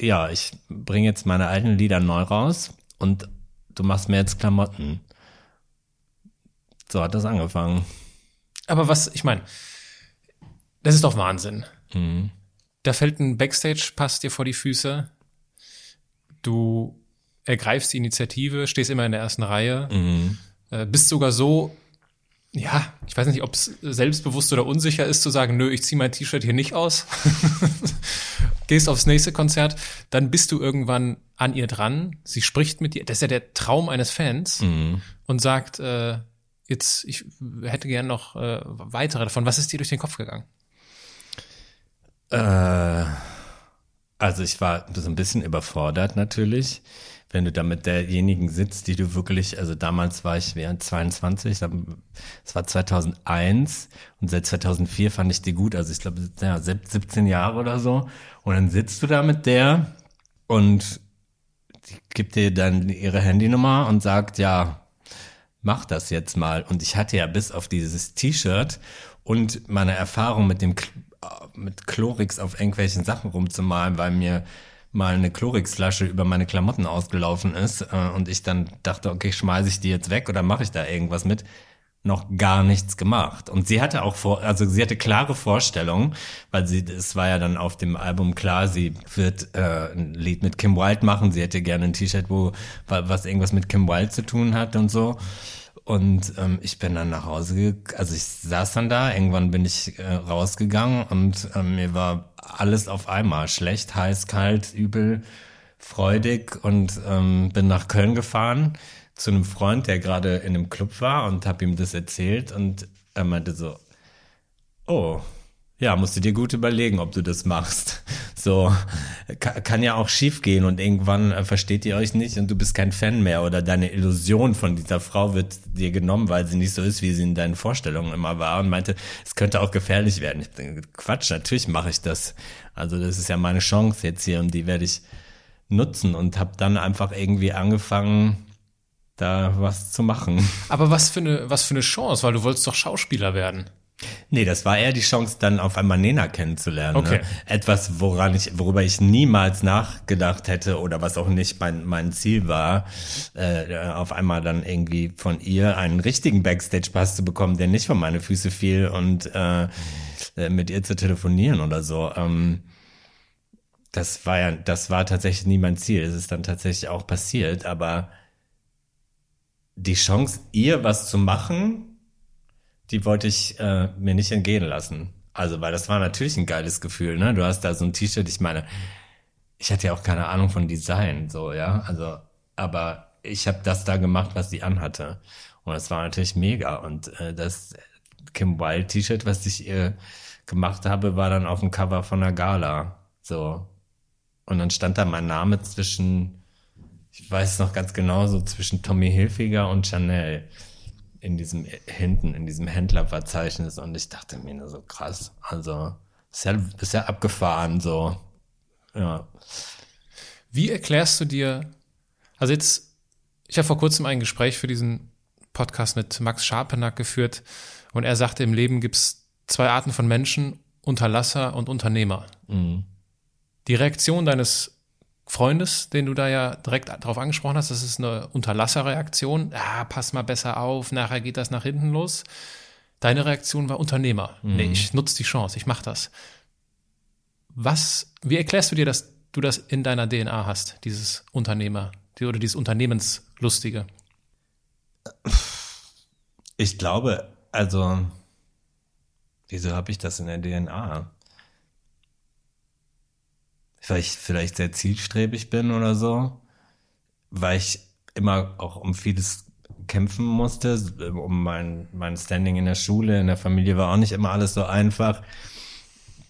ja, ich bringe jetzt meine alten Lieder neu raus und du machst mir jetzt Klamotten. So hat das angefangen. Aber was, ich meine, Das ist doch Wahnsinn. Mhm. Da fällt ein Backstage-Pass dir vor die Füße. Du ergreifst die Initiative, stehst immer in der ersten Reihe, mhm. äh, bist sogar so, ja, ich weiß nicht, ob es selbstbewusst oder unsicher ist zu sagen, nö, ich ziehe mein T-Shirt hier nicht aus. Gehst aufs nächste Konzert, dann bist du irgendwann an ihr dran. Sie spricht mit dir. Das ist ja der Traum eines Fans mhm. und sagt, äh, jetzt, ich hätte gern noch äh, weitere davon. Was ist dir durch den Kopf gegangen? Äh, also ich war so ein bisschen überfordert natürlich, wenn du da mit derjenigen sitzt, die du wirklich, also damals war ich während 22, es war 2001 und seit 2004 fand ich die gut, also ich glaube, ja, 17 Jahre oder so. Und dann sitzt du da mit der und die gibt dir dann ihre Handynummer und sagt, ja, mach das jetzt mal. Und ich hatte ja bis auf dieses T-Shirt und meine Erfahrung mit dem mit Chlorix auf irgendwelchen Sachen rumzumalen, weil mir mal eine Chlorixflasche über meine Klamotten ausgelaufen ist äh, und ich dann dachte, okay, schmeiße ich die jetzt weg oder mache ich da irgendwas mit? noch gar nichts gemacht. Und sie hatte auch vor, also sie hatte klare Vorstellungen, weil sie, es war ja dann auf dem Album klar, sie wird äh, ein Lied mit Kim Wilde machen. Sie hätte gerne ein T-Shirt, wo was irgendwas mit Kim Wilde zu tun hat und so. Und ähm, ich bin dann nach Hause, also ich saß dann da, irgendwann bin ich äh, rausgegangen und ähm, mir war alles auf einmal schlecht, heiß, kalt, übel, freudig und ähm, bin nach Köln gefahren zu einem Freund, der gerade in einem Club war und habe ihm das erzählt und er meinte so, oh, ja, musst du dir gut überlegen, ob du das machst. So, kann, ja auch schief gehen und irgendwann äh, versteht ihr euch nicht und du bist kein Fan mehr oder deine Illusion von dieser Frau wird dir genommen, weil sie nicht so ist, wie sie in deinen Vorstellungen immer war und meinte, es könnte auch gefährlich werden. Ich denke, Quatsch, natürlich mache ich das. Also das ist ja meine Chance jetzt hier und die werde ich nutzen und habe dann einfach irgendwie angefangen, da was zu machen. Aber was für eine, was für eine Chance, weil du wolltest doch Schauspieler werden. Nee, das war eher die Chance, dann auf einmal Nena kennenzulernen. Ne? Okay. Ne? Etwas, woran ich, worüber ich niemals nachgedacht hätte oder was auch nicht mein, mein Ziel war, äh, auf einmal dann irgendwie von ihr einen richtigen Backstage-Pass zu bekommen, der nicht von meine Füße fiel und äh, äh, mit ihr zu telefonieren oder so. Ähm, das war ja, das war tatsächlich nie mein Ziel. Es ist dann tatsächlich auch passiert, aber die Chance, ihr was zu machen, die wollte ich äh, mir nicht entgehen lassen. Also, weil das war natürlich ein geiles Gefühl, ne? Du hast da so ein T-Shirt, ich meine, ich hatte ja auch keine Ahnung von Design, so, ja. Also, aber ich habe das da gemacht, was sie anhatte. Und das war natürlich mega. Und äh, das Kim Wilde T-Shirt, was ich ihr gemacht habe, war dann auf dem Cover von der Gala. So. Und dann stand da mein Name zwischen, ich weiß noch ganz genau, so zwischen Tommy Hilfiger und Chanel in diesem hinten, in diesem Händlerverzeichnis und ich dachte mir nur so krass. Also ist ja, ist ja abgefahren so. Ja. Wie erklärst du dir, also jetzt, ich habe vor kurzem ein Gespräch für diesen Podcast mit Max Scharpenack geführt und er sagte, im Leben gibt es zwei Arten von Menschen, Unterlasser und Unternehmer. Mhm. Die Reaktion deines Freundes, den du da ja direkt darauf angesprochen hast, das ist eine Unterlasserreaktion. Ah, pass mal besser auf, nachher geht das nach hinten los. Deine Reaktion war Unternehmer. Mhm. Nee, ich nutze die Chance, ich mache das. Was, wie erklärst du dir, dass du das in deiner DNA hast, dieses Unternehmer oder dieses Unternehmenslustige? Ich glaube, also, wieso habe ich das in der DNA? Weil ich vielleicht sehr zielstrebig bin oder so, weil ich immer auch um vieles kämpfen musste, um mein, mein Standing in der Schule, in der Familie war auch nicht immer alles so einfach.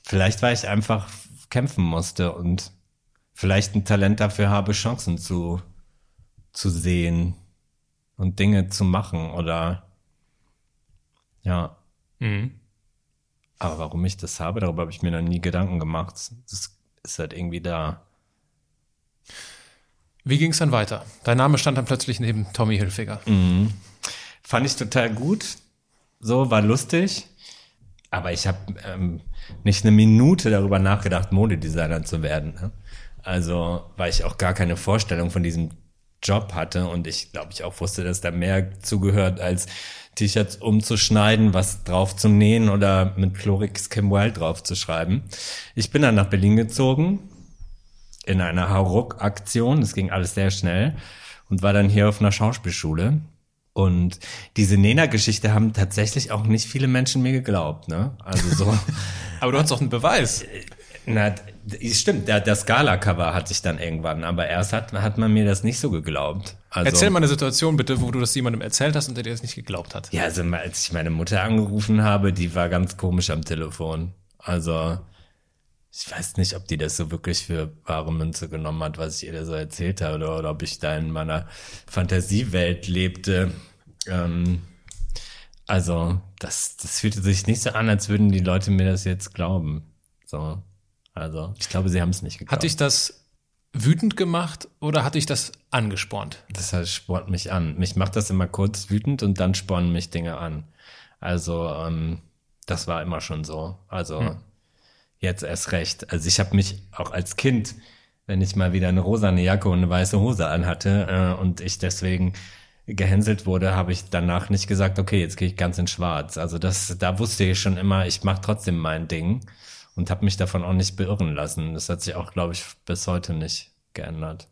Vielleicht, weil ich einfach kämpfen musste und vielleicht ein Talent dafür habe, Chancen zu, zu sehen und Dinge zu machen oder ja. Mhm. Aber warum ich das habe, darüber habe ich mir noch nie Gedanken gemacht. Das ist halt irgendwie da. Wie ging es dann weiter? Dein Name stand dann plötzlich neben Tommy Hilfiger. Mhm. Fand ich total gut. So, war lustig. Aber ich habe ähm, nicht eine Minute darüber nachgedacht, Modedesigner zu werden. Ne? Also, weil ich auch gar keine Vorstellung von diesem Job hatte und ich glaube ich auch wusste, dass da mehr zugehört als T-Shirts umzuschneiden, was drauf zu nähen oder mit Chlorix Kim Wild drauf zu schreiben. Ich bin dann nach Berlin gezogen in einer Hauruck-Aktion. Das ging alles sehr schnell und war dann hier auf einer Schauspielschule. Und diese Nena-Geschichte haben tatsächlich auch nicht viele Menschen mir geglaubt, ne? Also so. Aber du hast doch einen Beweis. Na, stimmt, der, das Gala-Cover hatte ich dann irgendwann, aber erst hat, hat man mir das nicht so geglaubt. Also, Erzähl mal eine Situation bitte, wo du das jemandem erzählt hast und der dir das nicht geglaubt hat. Ja, also als ich meine Mutter angerufen habe, die war ganz komisch am Telefon. Also ich weiß nicht, ob die das so wirklich für wahre Münze genommen hat, was ich ihr da so erzählt habe, oder, oder ob ich da in meiner Fantasiewelt lebte. Ähm, also das, das fühlte sich nicht so an, als würden die Leute mir das jetzt glauben. So. Also, ich glaube, sie haben es nicht geglaubt. Hat dich das wütend gemacht oder hat dich das angespornt? Das heißt, spornt mich an. Mich macht das immer kurz wütend und dann spornen mich Dinge an. Also, ähm, das war immer schon so. Also, hm. jetzt erst recht. Also, ich habe mich auch als Kind, wenn ich mal wieder eine rosane Jacke und eine weiße Hose anhatte äh, und ich deswegen gehänselt wurde, habe ich danach nicht gesagt, okay, jetzt gehe ich ganz in schwarz. Also das, da wusste ich schon immer, ich mache trotzdem mein Ding und habe mich davon auch nicht beirren lassen. Das hat sich auch, glaube ich, bis heute nicht geändert.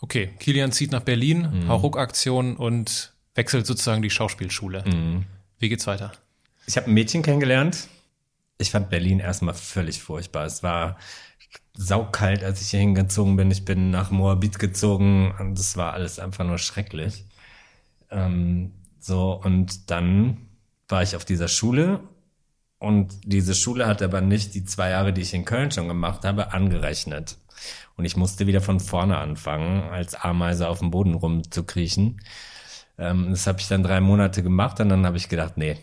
Okay, Kilian zieht nach Berlin, mhm. Hauruck-Aktion und wechselt sozusagen die Schauspielschule. Mhm. Wie geht's weiter? Ich habe ein Mädchen kennengelernt. Ich fand Berlin erstmal völlig furchtbar. Es war saukalt, als ich hier hingezogen bin. Ich bin nach Moabit gezogen und das war alles einfach nur schrecklich. Ähm, so, und dann war ich auf dieser Schule und diese Schule hat aber nicht die zwei Jahre, die ich in Köln schon gemacht habe, angerechnet. Und ich musste wieder von vorne anfangen, als Ameise auf dem Boden rumzukriechen. Ähm, das habe ich dann drei Monate gemacht und dann habe ich gedacht, nee,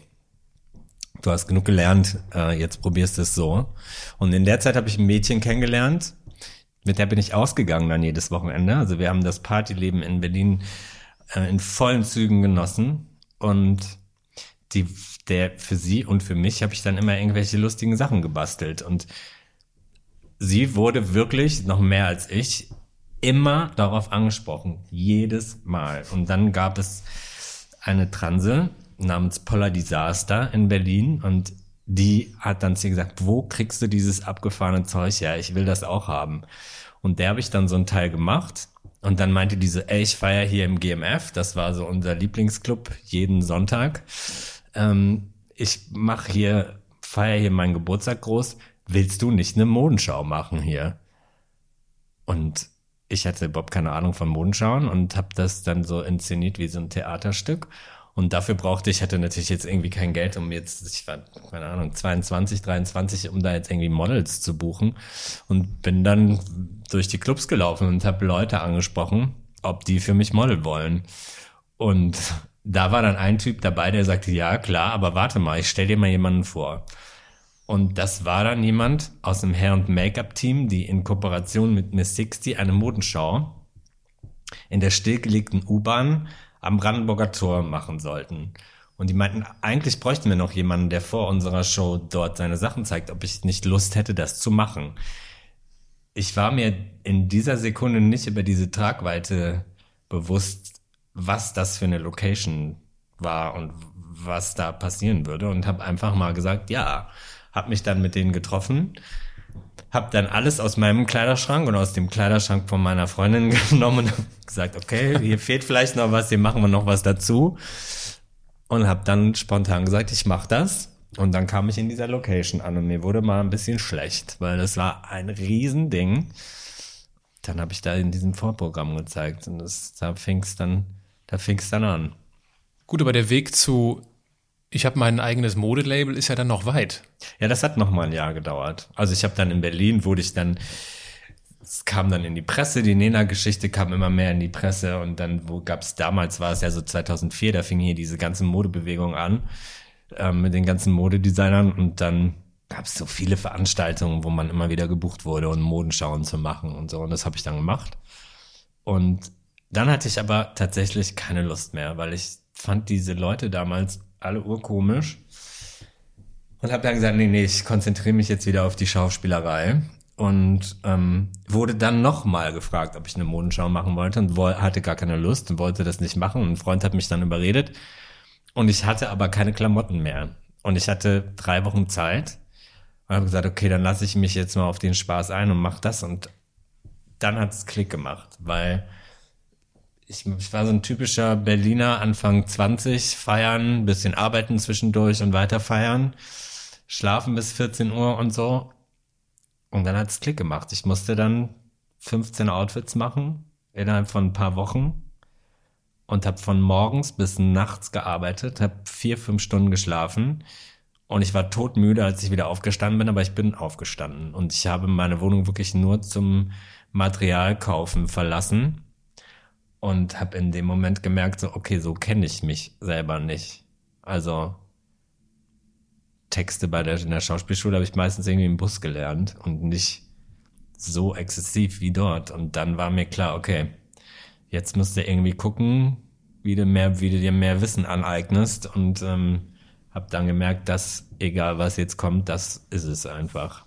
du hast genug gelernt, äh, jetzt probierst du es so. Und in der Zeit habe ich ein Mädchen kennengelernt, mit der bin ich ausgegangen dann jedes Wochenende. Also wir haben das Partyleben in Berlin äh, in vollen Zügen genossen und die der für sie und für mich habe ich dann immer irgendwelche lustigen Sachen gebastelt. Und sie wurde wirklich, noch mehr als ich, immer darauf angesprochen. Jedes Mal. Und dann gab es eine Transe namens Polar Disaster in Berlin und die hat dann zu ihr gesagt, wo kriegst du dieses abgefahrene Zeug her? Ich will das auch haben. Und der habe ich dann so ein Teil gemacht. Und dann meinte diese, ey, ich feier hier im GMF. Das war so unser Lieblingsclub jeden Sonntag ähm, ich mache hier, feier hier meinen Geburtstag groß, willst du nicht eine Modenschau machen hier? Und ich hatte überhaupt keine Ahnung von Modenschauen und habe das dann so inszeniert wie so ein Theaterstück. Und dafür brauchte ich, hatte natürlich jetzt irgendwie kein Geld, um jetzt, ich war, keine Ahnung, 22, 23, um da jetzt irgendwie Models zu buchen. Und bin dann durch die Clubs gelaufen und habe Leute angesprochen, ob die für mich Model wollen. Und da war dann ein Typ dabei, der sagte, ja klar, aber warte mal, ich stell dir mal jemanden vor. Und das war dann jemand aus dem Hair- und Make-up-Team, die in Kooperation mit Miss 60 eine Modenschau in der stillgelegten U-Bahn am Brandenburger Tor machen sollten. Und die meinten, eigentlich bräuchten wir noch jemanden, der vor unserer Show dort seine Sachen zeigt, ob ich nicht Lust hätte, das zu machen. Ich war mir in dieser Sekunde nicht über diese Tragweite bewusst, was das für eine Location war und was da passieren würde und habe einfach mal gesagt, ja, habe mich dann mit denen getroffen, habe dann alles aus meinem Kleiderschrank und aus dem Kleiderschrank von meiner Freundin genommen und gesagt, okay, hier fehlt vielleicht noch was, hier machen wir noch was dazu und habe dann spontan gesagt, ich mache das und dann kam ich in dieser Location an und mir wurde mal ein bisschen schlecht, weil das war ein Riesending. Dann habe ich da in diesem Vorprogramm gezeigt und das, da fing es dann da fing es dann an. Gut, aber der Weg zu, ich habe mein eigenes Modelabel, ist ja dann noch weit. Ja, das hat noch mal ein Jahr gedauert. Also ich habe dann in Berlin, wurde ich dann, es kam dann in die Presse, die Nena-Geschichte kam immer mehr in die Presse und dann, wo gab's damals, war es ja so 2004, da fing hier diese ganze Modebewegung an äh, mit den ganzen Modedesignern und dann gab es so viele Veranstaltungen, wo man immer wieder gebucht wurde, um Modenschauen zu machen und so. Und das habe ich dann gemacht. Und dann hatte ich aber tatsächlich keine Lust mehr, weil ich fand diese Leute damals alle urkomisch und habe dann gesagt, nee, nee, ich konzentriere mich jetzt wieder auf die Schauspielerei und ähm, wurde dann nochmal gefragt, ob ich eine Modenschau machen wollte und hatte gar keine Lust und wollte das nicht machen. Und ein Freund hat mich dann überredet und ich hatte aber keine Klamotten mehr und ich hatte drei Wochen Zeit und habe gesagt, okay, dann lasse ich mich jetzt mal auf den Spaß ein und mach das und dann hat's Klick gemacht, weil ich, ich war so ein typischer Berliner Anfang 20, feiern, bisschen arbeiten zwischendurch und weiter feiern, schlafen bis 14 Uhr und so. Und dann hat's Klick gemacht. Ich musste dann 15 Outfits machen innerhalb von ein paar Wochen und habe von morgens bis nachts gearbeitet, habe vier, fünf Stunden geschlafen und ich war todmüde, als ich wieder aufgestanden bin, aber ich bin aufgestanden. Und ich habe meine Wohnung wirklich nur zum Materialkaufen verlassen und habe in dem Moment gemerkt, so okay, so kenne ich mich selber nicht. Also Texte bei der, in der Schauspielschule habe ich meistens irgendwie im Bus gelernt und nicht so exzessiv wie dort. Und dann war mir klar, okay, jetzt musst du irgendwie gucken, wie du mehr, wie du dir mehr Wissen aneignest und ähm, habe dann gemerkt, dass egal was jetzt kommt, das ist es einfach.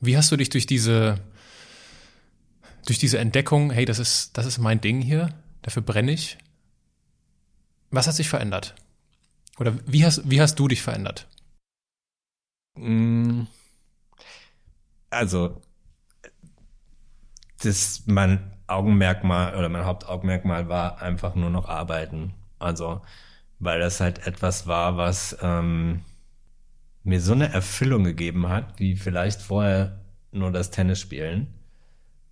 Wie hast du dich durch diese durch diese Entdeckung, hey, das ist das ist mein Ding hier, dafür brenne ich. Was hat sich verändert? Oder wie hast, wie hast du dich verändert? Mm. Also, das, mein Augenmerkmal oder mein Hauptaugenmerkmal war einfach nur noch arbeiten. Also, weil das halt etwas war, was ähm, mir so eine Erfüllung gegeben hat, wie vielleicht vorher nur das Tennis spielen.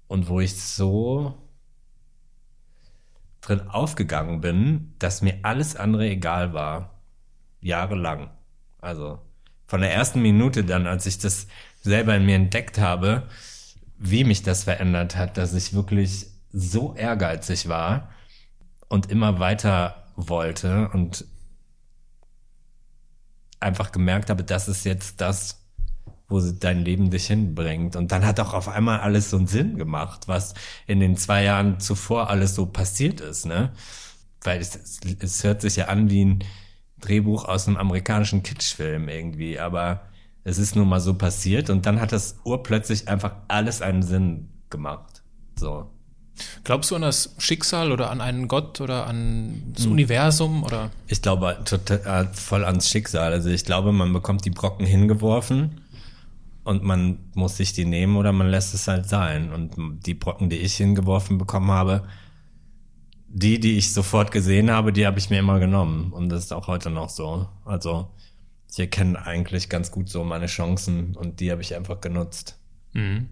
Und wo ich so drin aufgegangen bin, dass mir alles andere egal war jahrelang. Also von der ersten Minute dann, als ich das selber in mir entdeckt habe, wie mich das verändert hat, dass ich wirklich so ehrgeizig war und immer weiter wollte und einfach gemerkt habe, das ist jetzt das, wo dein Leben dich hinbringt. Und dann hat auch auf einmal alles so einen Sinn gemacht, was in den zwei Jahren zuvor alles so passiert ist, ne? Weil es, es hört sich ja an wie ein, Drehbuch aus einem amerikanischen Kitschfilm irgendwie, aber es ist nun mal so passiert und dann hat das urplötzlich einfach alles einen Sinn gemacht. So. Glaubst du an das Schicksal oder an einen Gott oder an das hm. Universum oder? Ich glaube total, äh, voll ans Schicksal. Also ich glaube, man bekommt die Brocken hingeworfen und man muss sich die nehmen oder man lässt es halt sein. Und die Brocken, die ich hingeworfen bekommen habe, die, die ich sofort gesehen habe, die habe ich mir immer genommen. Und das ist auch heute noch so. Also ich erkenne eigentlich ganz gut so meine Chancen und die habe ich einfach genutzt. Mhm.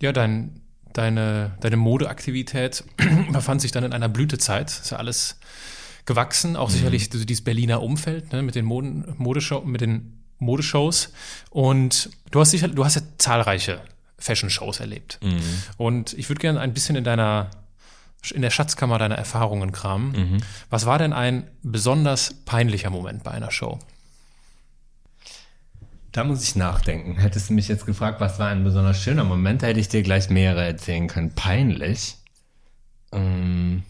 Ja, dein, deine, deine Modeaktivität befand sich dann in einer Blütezeit. Ist ja alles gewachsen, auch mhm. sicherlich dieses Berliner Umfeld ne, mit den Moden, Modeshow, mit den Modeshows. Und du hast sicher, du hast ja zahlreiche Fashion-Shows erlebt. Mhm. Und ich würde gerne ein bisschen in deiner in der Schatzkammer deiner Erfahrungen kramen. Mhm. Was war denn ein besonders peinlicher Moment bei einer Show? Da muss ich nachdenken. Hättest du mich jetzt gefragt, was war ein besonders schöner Moment, hätte ich dir gleich mehrere erzählen können. Peinlich? Ähm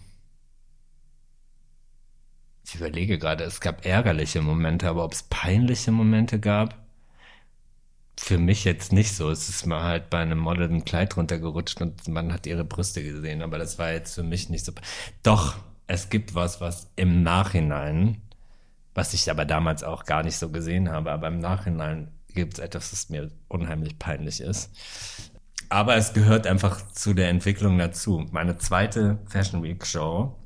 ich überlege gerade, es gab ärgerliche Momente, aber ob es peinliche Momente gab? für mich jetzt nicht so. Es ist mal halt bei einem Model ein Kleid runtergerutscht und man hat ihre Brüste gesehen, aber das war jetzt für mich nicht so. Doch, es gibt was, was im Nachhinein, was ich aber damals auch gar nicht so gesehen habe, aber im Nachhinein gibt es etwas, das mir unheimlich peinlich ist. Aber es gehört einfach zu der Entwicklung dazu. Meine zweite Fashion Week Show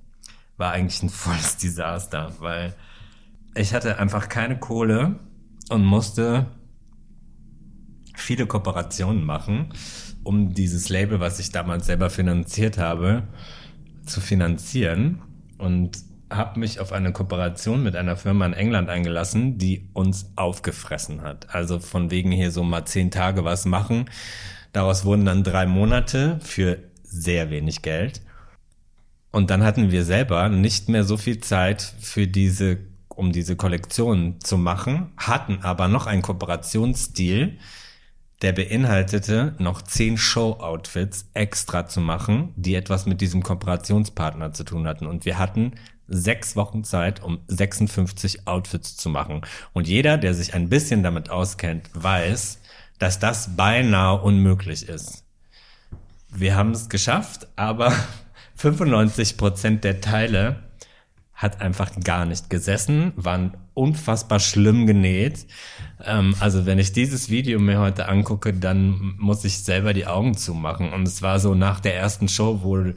war eigentlich ein volles Desaster, weil ich hatte einfach keine Kohle und musste viele Kooperationen machen, um dieses Label, was ich damals selber finanziert habe, zu finanzieren und habe mich auf eine Kooperation mit einer Firma in England eingelassen, die uns aufgefressen hat. Also von wegen hier so mal zehn Tage was machen. Daraus wurden dann drei Monate für sehr wenig Geld. Und dann hatten wir selber nicht mehr so viel Zeit für diese, um diese Kollektion zu machen, hatten aber noch einen Kooperationsstil, der beinhaltete noch zehn Show-Outfits extra zu machen, die etwas mit diesem Kooperationspartner zu tun hatten. Und wir hatten sechs Wochen Zeit, um 56 Outfits zu machen. Und jeder, der sich ein bisschen damit auskennt, weiß, dass das beinahe unmöglich ist. Wir haben es geschafft, aber 95 Prozent der Teile hat einfach gar nicht gesessen, waren unfassbar schlimm genäht. Ähm, also wenn ich dieses Video mir heute angucke, dann muss ich selber die Augen zumachen. Und es war so nach der ersten Show, wo,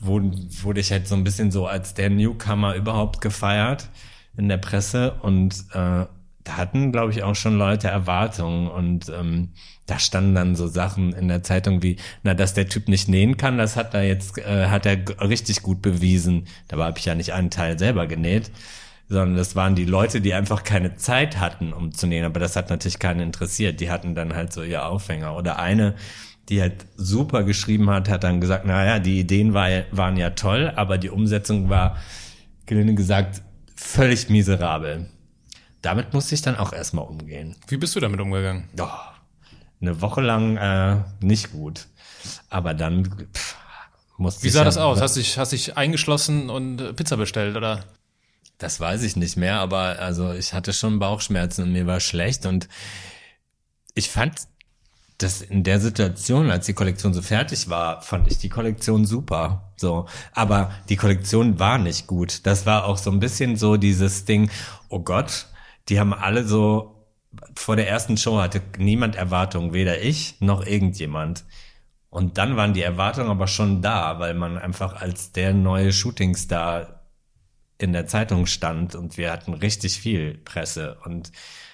wo, wurde ich halt so ein bisschen so als der Newcomer überhaupt gefeiert in der Presse. Und äh, da hatten, glaube ich, auch schon Leute Erwartungen. Und ähm, da standen dann so Sachen in der Zeitung wie, na, dass der Typ nicht nähen kann, das hat er jetzt, äh, hat er richtig gut bewiesen. Dabei habe ich ja nicht einen Teil selber genäht, sondern das waren die Leute, die einfach keine Zeit hatten, um zu nähen. Aber das hat natürlich keinen interessiert. Die hatten dann halt so ihr Aufhänger. Oder eine, die halt super geschrieben hat, hat dann gesagt, na ja, die Ideen war, waren ja toll, aber die Umsetzung war, gelinde gesagt, völlig miserabel. Damit musste ich dann auch erstmal umgehen. Wie bist du damit umgegangen? Oh, eine Woche lang äh, nicht gut. Aber dann pff, musste Wie sah das aus? Hast dich, hast dich eingeschlossen und äh, Pizza bestellt, oder? Das weiß ich nicht mehr, aber also ich hatte schon Bauchschmerzen und mir war schlecht und ich fand das in der Situation, als die Kollektion so fertig war, fand ich die Kollektion super. So, aber die Kollektion war nicht gut. Das war auch so ein bisschen so dieses Ding, oh Gott, die haben alle so vor der ersten Show hatte niemand Erwartungen, weder ich noch irgendjemand. Und dann waren die Erwartungen aber schon da, weil man einfach als der neue Shootingstar in der Zeitung stand und wir hatten richtig viel Presse und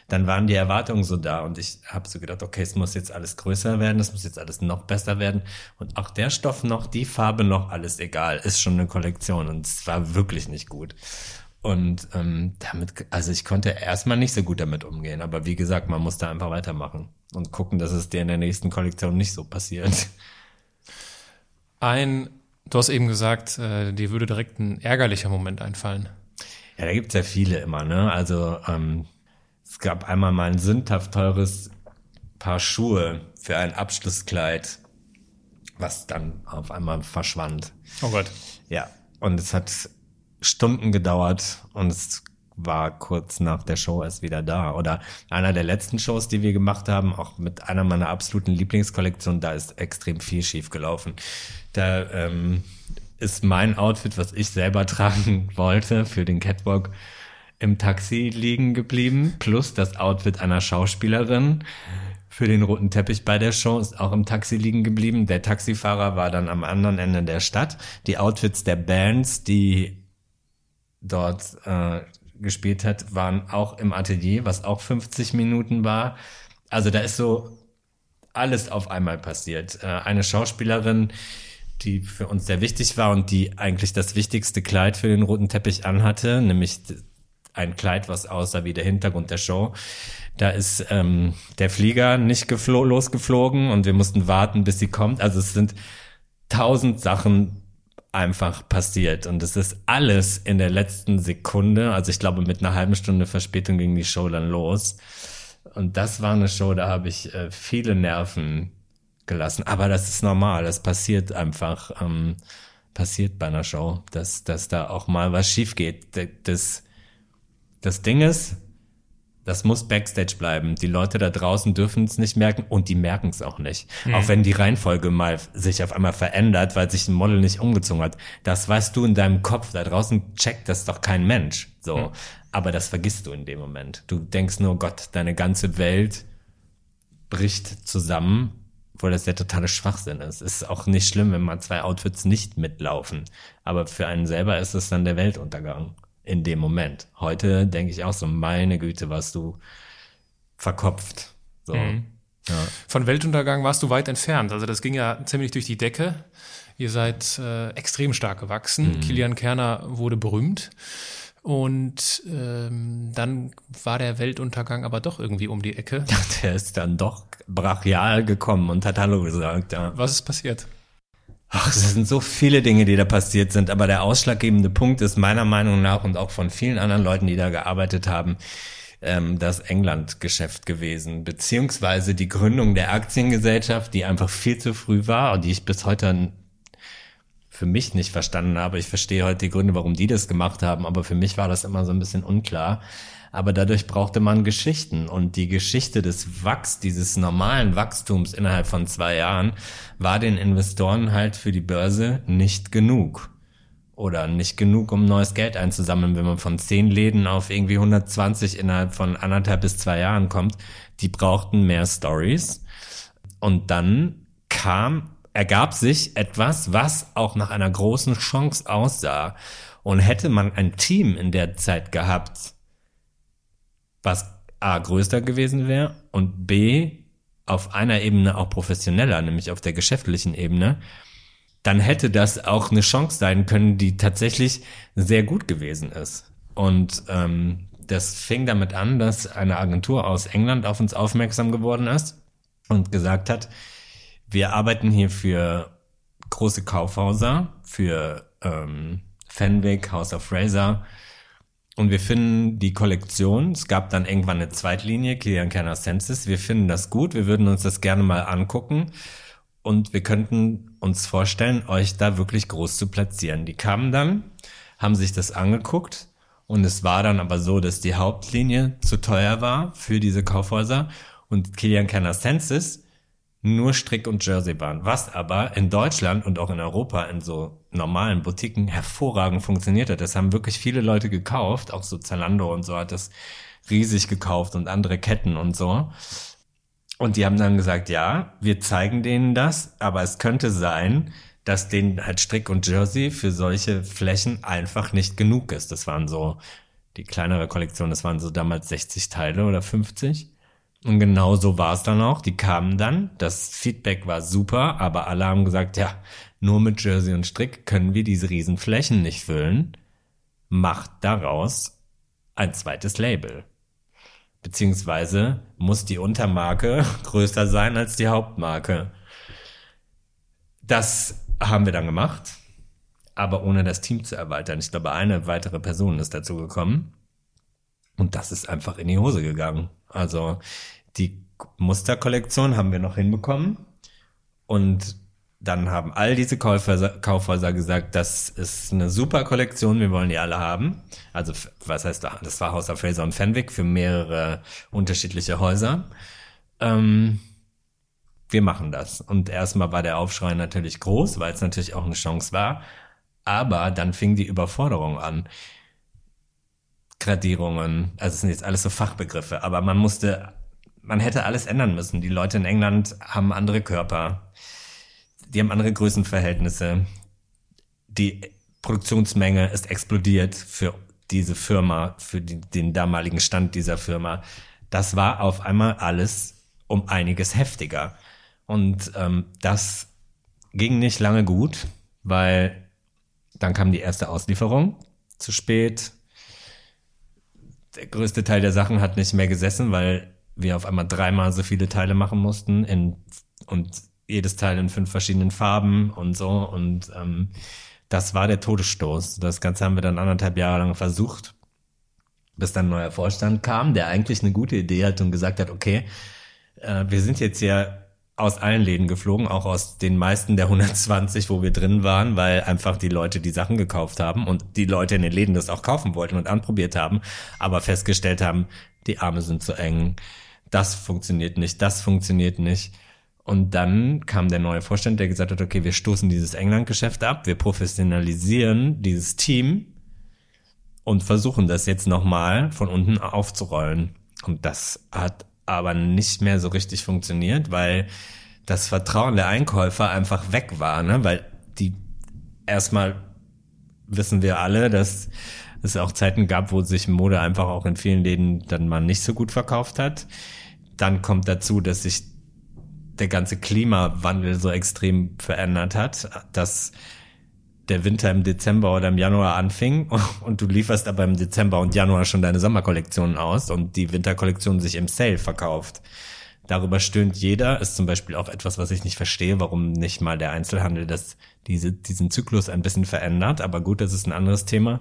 dann waren die Erwartungen so da und ich habe so gedacht, okay, es muss jetzt alles größer werden, es muss jetzt alles noch besser werden und auch der Stoff noch, die Farbe noch, alles egal, ist schon eine Kollektion und es war wirklich nicht gut. Und ähm, damit, also ich konnte erstmal nicht so gut damit umgehen, aber wie gesagt, man muss da einfach weitermachen und gucken, dass es dir in der nächsten Kollektion nicht so passiert. Ein, du hast eben gesagt, äh, dir würde direkt ein ärgerlicher Moment einfallen. Ja, da gibt's ja viele immer, ne? Also ähm, es gab einmal mal ein sündhaft teures Paar Schuhe für ein Abschlusskleid, was dann auf einmal verschwand. Oh Gott. Ja, und es hat Stunden gedauert und es war kurz nach der Show erst wieder da. Oder einer der letzten Shows, die wir gemacht haben, auch mit einer meiner absoluten Lieblingskollektionen, da ist extrem viel schief gelaufen. Da ähm, ist mein Outfit, was ich selber tragen wollte für den Catwalk, im Taxi liegen geblieben, plus das Outfit einer Schauspielerin für den roten Teppich bei der Show ist auch im Taxi liegen geblieben. Der Taxifahrer war dann am anderen Ende der Stadt. Die Outfits der Bands, die dort äh, gespielt hat, waren auch im Atelier, was auch 50 Minuten war. Also da ist so alles auf einmal passiert. Äh, eine Schauspielerin, die für uns sehr wichtig war und die eigentlich das wichtigste Kleid für den roten Teppich anhatte, nämlich ein Kleid, was aussah wie der Hintergrund der Show. Da ist ähm, der Flieger nicht losgeflogen und wir mussten warten, bis sie kommt. Also es sind tausend Sachen einfach passiert. Und es ist alles in der letzten Sekunde. Also ich glaube, mit einer halben Stunde Verspätung ging die Show dann los. Und das war eine Show, da habe ich äh, viele Nerven gelassen. Aber das ist normal. Das passiert einfach, ähm, passiert bei einer Show, dass, dass da auch mal was schief geht. Das, das Ding ist, das muss Backstage bleiben. Die Leute da draußen dürfen es nicht merken und die merken es auch nicht. Mhm. Auch wenn die Reihenfolge mal sich auf einmal verändert, weil sich ein Model nicht umgezogen hat. Das weißt du in deinem Kopf. Da draußen checkt das doch kein Mensch. So. Mhm. Aber das vergisst du in dem Moment. Du denkst nur, Gott, deine ganze Welt bricht zusammen, obwohl das der totale Schwachsinn ist. Es ist auch nicht schlimm, wenn mal zwei Outfits nicht mitlaufen. Aber für einen selber ist es dann der Weltuntergang in dem Moment. Heute denke ich auch so, meine Güte, warst du verkopft. So. Mhm. Ja. Von Weltuntergang warst du weit entfernt. Also das ging ja ziemlich durch die Decke. Ihr seid äh, extrem stark gewachsen. Mhm. Kilian Kerner wurde berühmt. Und ähm, dann war der Weltuntergang aber doch irgendwie um die Ecke. Der ist dann doch brachial gekommen und hat Hallo gesagt. Ja. Was ist passiert? Ach, es sind so viele Dinge, die da passiert sind, aber der ausschlaggebende Punkt ist meiner Meinung nach und auch von vielen anderen Leuten, die da gearbeitet haben, ähm, das England-Geschäft gewesen, beziehungsweise die Gründung der Aktiengesellschaft, die einfach viel zu früh war und die ich bis heute für mich nicht verstanden habe. Ich verstehe heute die Gründe, warum die das gemacht haben, aber für mich war das immer so ein bisschen unklar. Aber dadurch brauchte man Geschichten und die Geschichte des Wachs, dieses normalen Wachstums innerhalb von zwei Jahren, war den Investoren halt für die Börse nicht genug oder nicht genug, um neues Geld einzusammeln, wenn man von zehn Läden auf irgendwie 120 innerhalb von anderthalb bis zwei Jahren kommt. Die brauchten mehr Stories. Und dann kam, ergab sich etwas, was auch nach einer großen Chance aussah. Und hätte man ein Team in der Zeit gehabt, was A größer gewesen wäre und B auf einer Ebene auch professioneller, nämlich auf der geschäftlichen Ebene, dann hätte das auch eine Chance sein können, die tatsächlich sehr gut gewesen ist. Und ähm, das fing damit an, dass eine Agentur aus England auf uns aufmerksam geworden ist und gesagt hat, wir arbeiten hier für große Kaufhäuser, für ähm, Fenwick, House of Fraser und wir finden die Kollektion, es gab dann irgendwann eine Zweitlinie, Kilian Kerner Senses, wir finden das gut, wir würden uns das gerne mal angucken. Und wir könnten uns vorstellen, euch da wirklich groß zu platzieren. Die kamen dann, haben sich das angeguckt. Und es war dann aber so, dass die Hauptlinie zu teuer war für diese Kaufhäuser. Und Kilian Kenner Senses nur Strick und Jersey waren, was aber in Deutschland und auch in Europa in so normalen Boutiquen hervorragend funktioniert hat. Das haben wirklich viele Leute gekauft, auch so Zalando und so hat das riesig gekauft und andere Ketten und so. Und die haben dann gesagt, ja, wir zeigen denen das, aber es könnte sein, dass denen halt Strick und Jersey für solche Flächen einfach nicht genug ist. Das waren so die kleinere Kollektion, das waren so damals 60 Teile oder 50. Und genau so war es dann auch. Die kamen dann, das Feedback war super, aber alle haben gesagt, ja, nur mit Jersey und Strick können wir diese riesen Flächen nicht füllen. Macht daraus ein zweites Label beziehungsweise muss die Untermarke größer sein als die Hauptmarke. Das haben wir dann gemacht, aber ohne das Team zu erweitern. Ich glaube, eine weitere Person ist dazu gekommen. Und das ist einfach in die Hose gegangen. Also die Musterkollektion haben wir noch hinbekommen. Und dann haben all diese Kaufhäuser, Kaufhäuser gesagt, das ist eine super Kollektion, wir wollen die alle haben. Also was heißt da? Das war Haus of Fraser und Fenwick für mehrere unterschiedliche Häuser. Ähm, wir machen das. Und erstmal war der Aufschrei natürlich groß, weil es natürlich auch eine Chance war. Aber dann fing die Überforderung an. Gradierungen, also es sind jetzt alles so Fachbegriffe, aber man musste, man hätte alles ändern müssen. Die Leute in England haben andere Körper die haben andere Größenverhältnisse. Die Produktionsmenge ist explodiert für diese Firma, für die, den damaligen Stand dieser Firma. Das war auf einmal alles um einiges heftiger. Und ähm, das ging nicht lange gut, weil dann kam die erste Auslieferung zu spät. Der größte Teil der Sachen hat nicht mehr gesessen, weil wir auf einmal dreimal so viele Teile machen mussten in, und jedes Teil in fünf verschiedenen Farben und so. Und ähm, das war der Todesstoß. Das Ganze haben wir dann anderthalb Jahre lang versucht, bis dann ein neuer Vorstand kam, der eigentlich eine gute Idee hat und gesagt hat, okay, äh, wir sind jetzt ja aus allen Läden geflogen, auch aus den meisten der 120, wo wir drin waren, weil einfach die Leute die Sachen gekauft haben und die Leute in den Läden das auch kaufen wollten und anprobiert haben, aber festgestellt haben, die Arme sind zu eng, das funktioniert nicht, das funktioniert nicht. Und dann kam der neue Vorstand, der gesagt hat, okay, wir stoßen dieses England-Geschäft ab, wir professionalisieren dieses Team und versuchen das jetzt nochmal von unten aufzurollen. Und das hat aber nicht mehr so richtig funktioniert, weil das Vertrauen der Einkäufer einfach weg war, ne? weil die erstmal wissen wir alle, dass es auch Zeiten gab, wo sich Mode einfach auch in vielen Läden dann mal nicht so gut verkauft hat. Dann kommt dazu, dass sich der ganze Klimawandel so extrem verändert hat, dass der Winter im Dezember oder im Januar anfing und du lieferst aber im Dezember und Januar schon deine Sommerkollektionen aus und die Winterkollektion sich im Sale verkauft. Darüber stöhnt jeder, ist zum Beispiel auch etwas, was ich nicht verstehe, warum nicht mal der Einzelhandel das, diese, diesen Zyklus ein bisschen verändert, aber gut, das ist ein anderes Thema.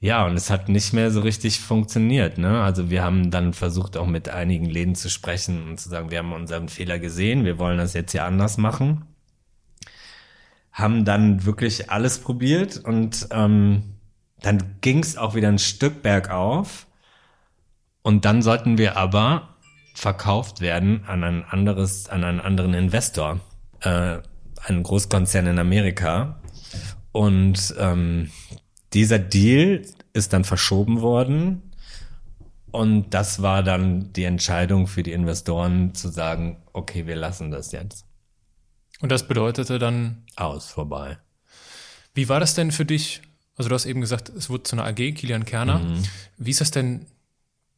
ja, und es hat nicht mehr so richtig funktioniert. Ne? Also wir haben dann versucht, auch mit einigen Läden zu sprechen und zu sagen, wir haben unseren Fehler gesehen, wir wollen das jetzt hier anders machen. Haben dann wirklich alles probiert und ähm, dann ging es auch wieder ein Stück bergauf. Und dann sollten wir aber verkauft werden an ein anderes, an einen anderen Investor, äh, einen Großkonzern in Amerika. Und ähm, dieser Deal ist dann verschoben worden. Und das war dann die Entscheidung für die Investoren zu sagen, okay, wir lassen das jetzt. Und das bedeutete dann aus, vorbei. Wie war das denn für dich? Also du hast eben gesagt, es wurde zu einer AG, Kilian Kerner. Mhm. Wie ist das denn,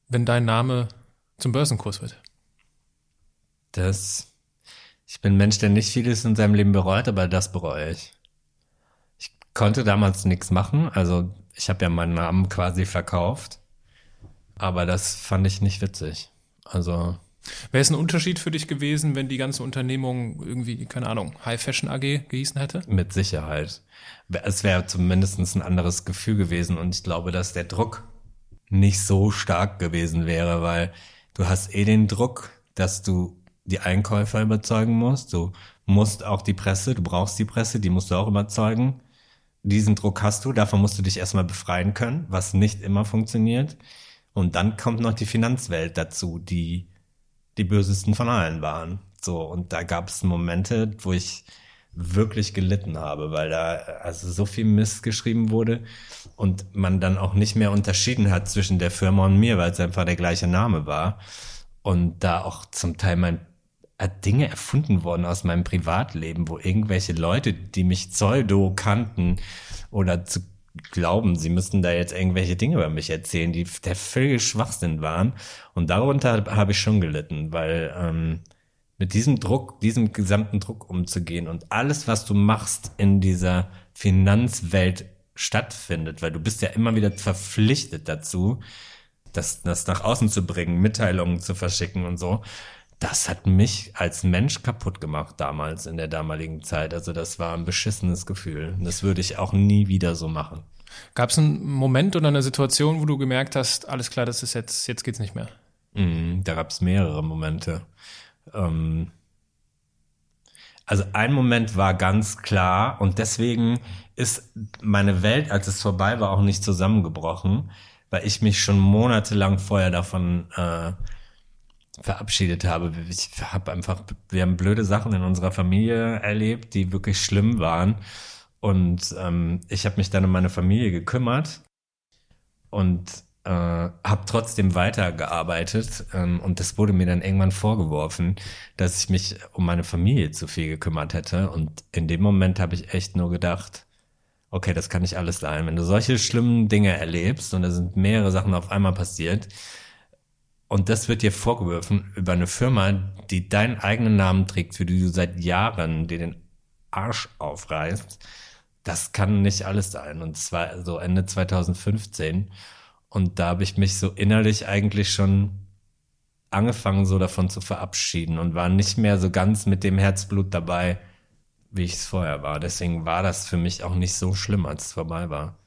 wenn dein Name zum Börsenkurs wird? Das, ich bin ein Mensch, der nicht vieles in seinem Leben bereut, aber das bereue ich konnte damals nichts machen. Also ich habe ja meinen Namen quasi verkauft. Aber das fand ich nicht witzig. Also. Wäre es ein Unterschied für dich gewesen, wenn die ganze Unternehmung irgendwie, keine Ahnung, High Fashion AG gehießen hätte? Mit Sicherheit. Es wäre zumindest ein anderes Gefühl gewesen und ich glaube, dass der Druck nicht so stark gewesen wäre, weil du hast eh den Druck, dass du die Einkäufer überzeugen musst. Du musst auch die Presse, du brauchst die Presse, die musst du auch überzeugen diesen Druck hast du, davon musst du dich erstmal befreien können, was nicht immer funktioniert. Und dann kommt noch die Finanzwelt dazu, die die bösesten von allen waren. So, und da gab es Momente, wo ich wirklich gelitten habe, weil da also so viel Mist geschrieben wurde und man dann auch nicht mehr unterschieden hat zwischen der Firma und mir, weil es einfach der gleiche Name war. Und da auch zum Teil mein Dinge erfunden worden aus meinem Privatleben, wo irgendwelche Leute, die mich pseudo kannten oder zu glauben, sie müssten da jetzt irgendwelche Dinge über mich erzählen, die der völlige Schwachsinn waren. Und darunter habe ich schon gelitten, weil ähm, mit diesem Druck, diesem gesamten Druck umzugehen und alles, was du machst in dieser Finanzwelt stattfindet, weil du bist ja immer wieder verpflichtet dazu, das, das nach außen zu bringen, Mitteilungen zu verschicken und so das hat mich als Mensch kaputt gemacht damals in der damaligen Zeit. Also das war ein beschissenes Gefühl. Das würde ich auch nie wieder so machen. Gab es einen Moment oder eine Situation, wo du gemerkt hast, alles klar, das ist jetzt, jetzt geht's nicht mehr? Mm, da gab es mehrere Momente. Ähm also ein Moment war ganz klar und deswegen ist meine Welt, als es vorbei war, auch nicht zusammengebrochen, weil ich mich schon monatelang vorher davon äh, verabschiedet habe. Ich habe einfach, wir haben blöde Sachen in unserer Familie erlebt, die wirklich schlimm waren. Und ähm, ich habe mich dann um meine Familie gekümmert und äh, habe trotzdem weitergearbeitet. Ähm, und das wurde mir dann irgendwann vorgeworfen, dass ich mich um meine Familie zu viel gekümmert hätte. Und in dem Moment habe ich echt nur gedacht, okay, das kann nicht alles sein. Wenn du solche schlimmen Dinge erlebst und da sind mehrere Sachen auf einmal passiert, und das wird dir vorgeworfen über eine Firma, die deinen eigenen Namen trägt, für die du seit Jahren dir den Arsch aufreißt. Das kann nicht alles sein. Und es war so Ende 2015. Und da habe ich mich so innerlich eigentlich schon angefangen, so davon zu verabschieden und war nicht mehr so ganz mit dem Herzblut dabei, wie ich es vorher war. Deswegen war das für mich auch nicht so schlimm, als es vorbei war.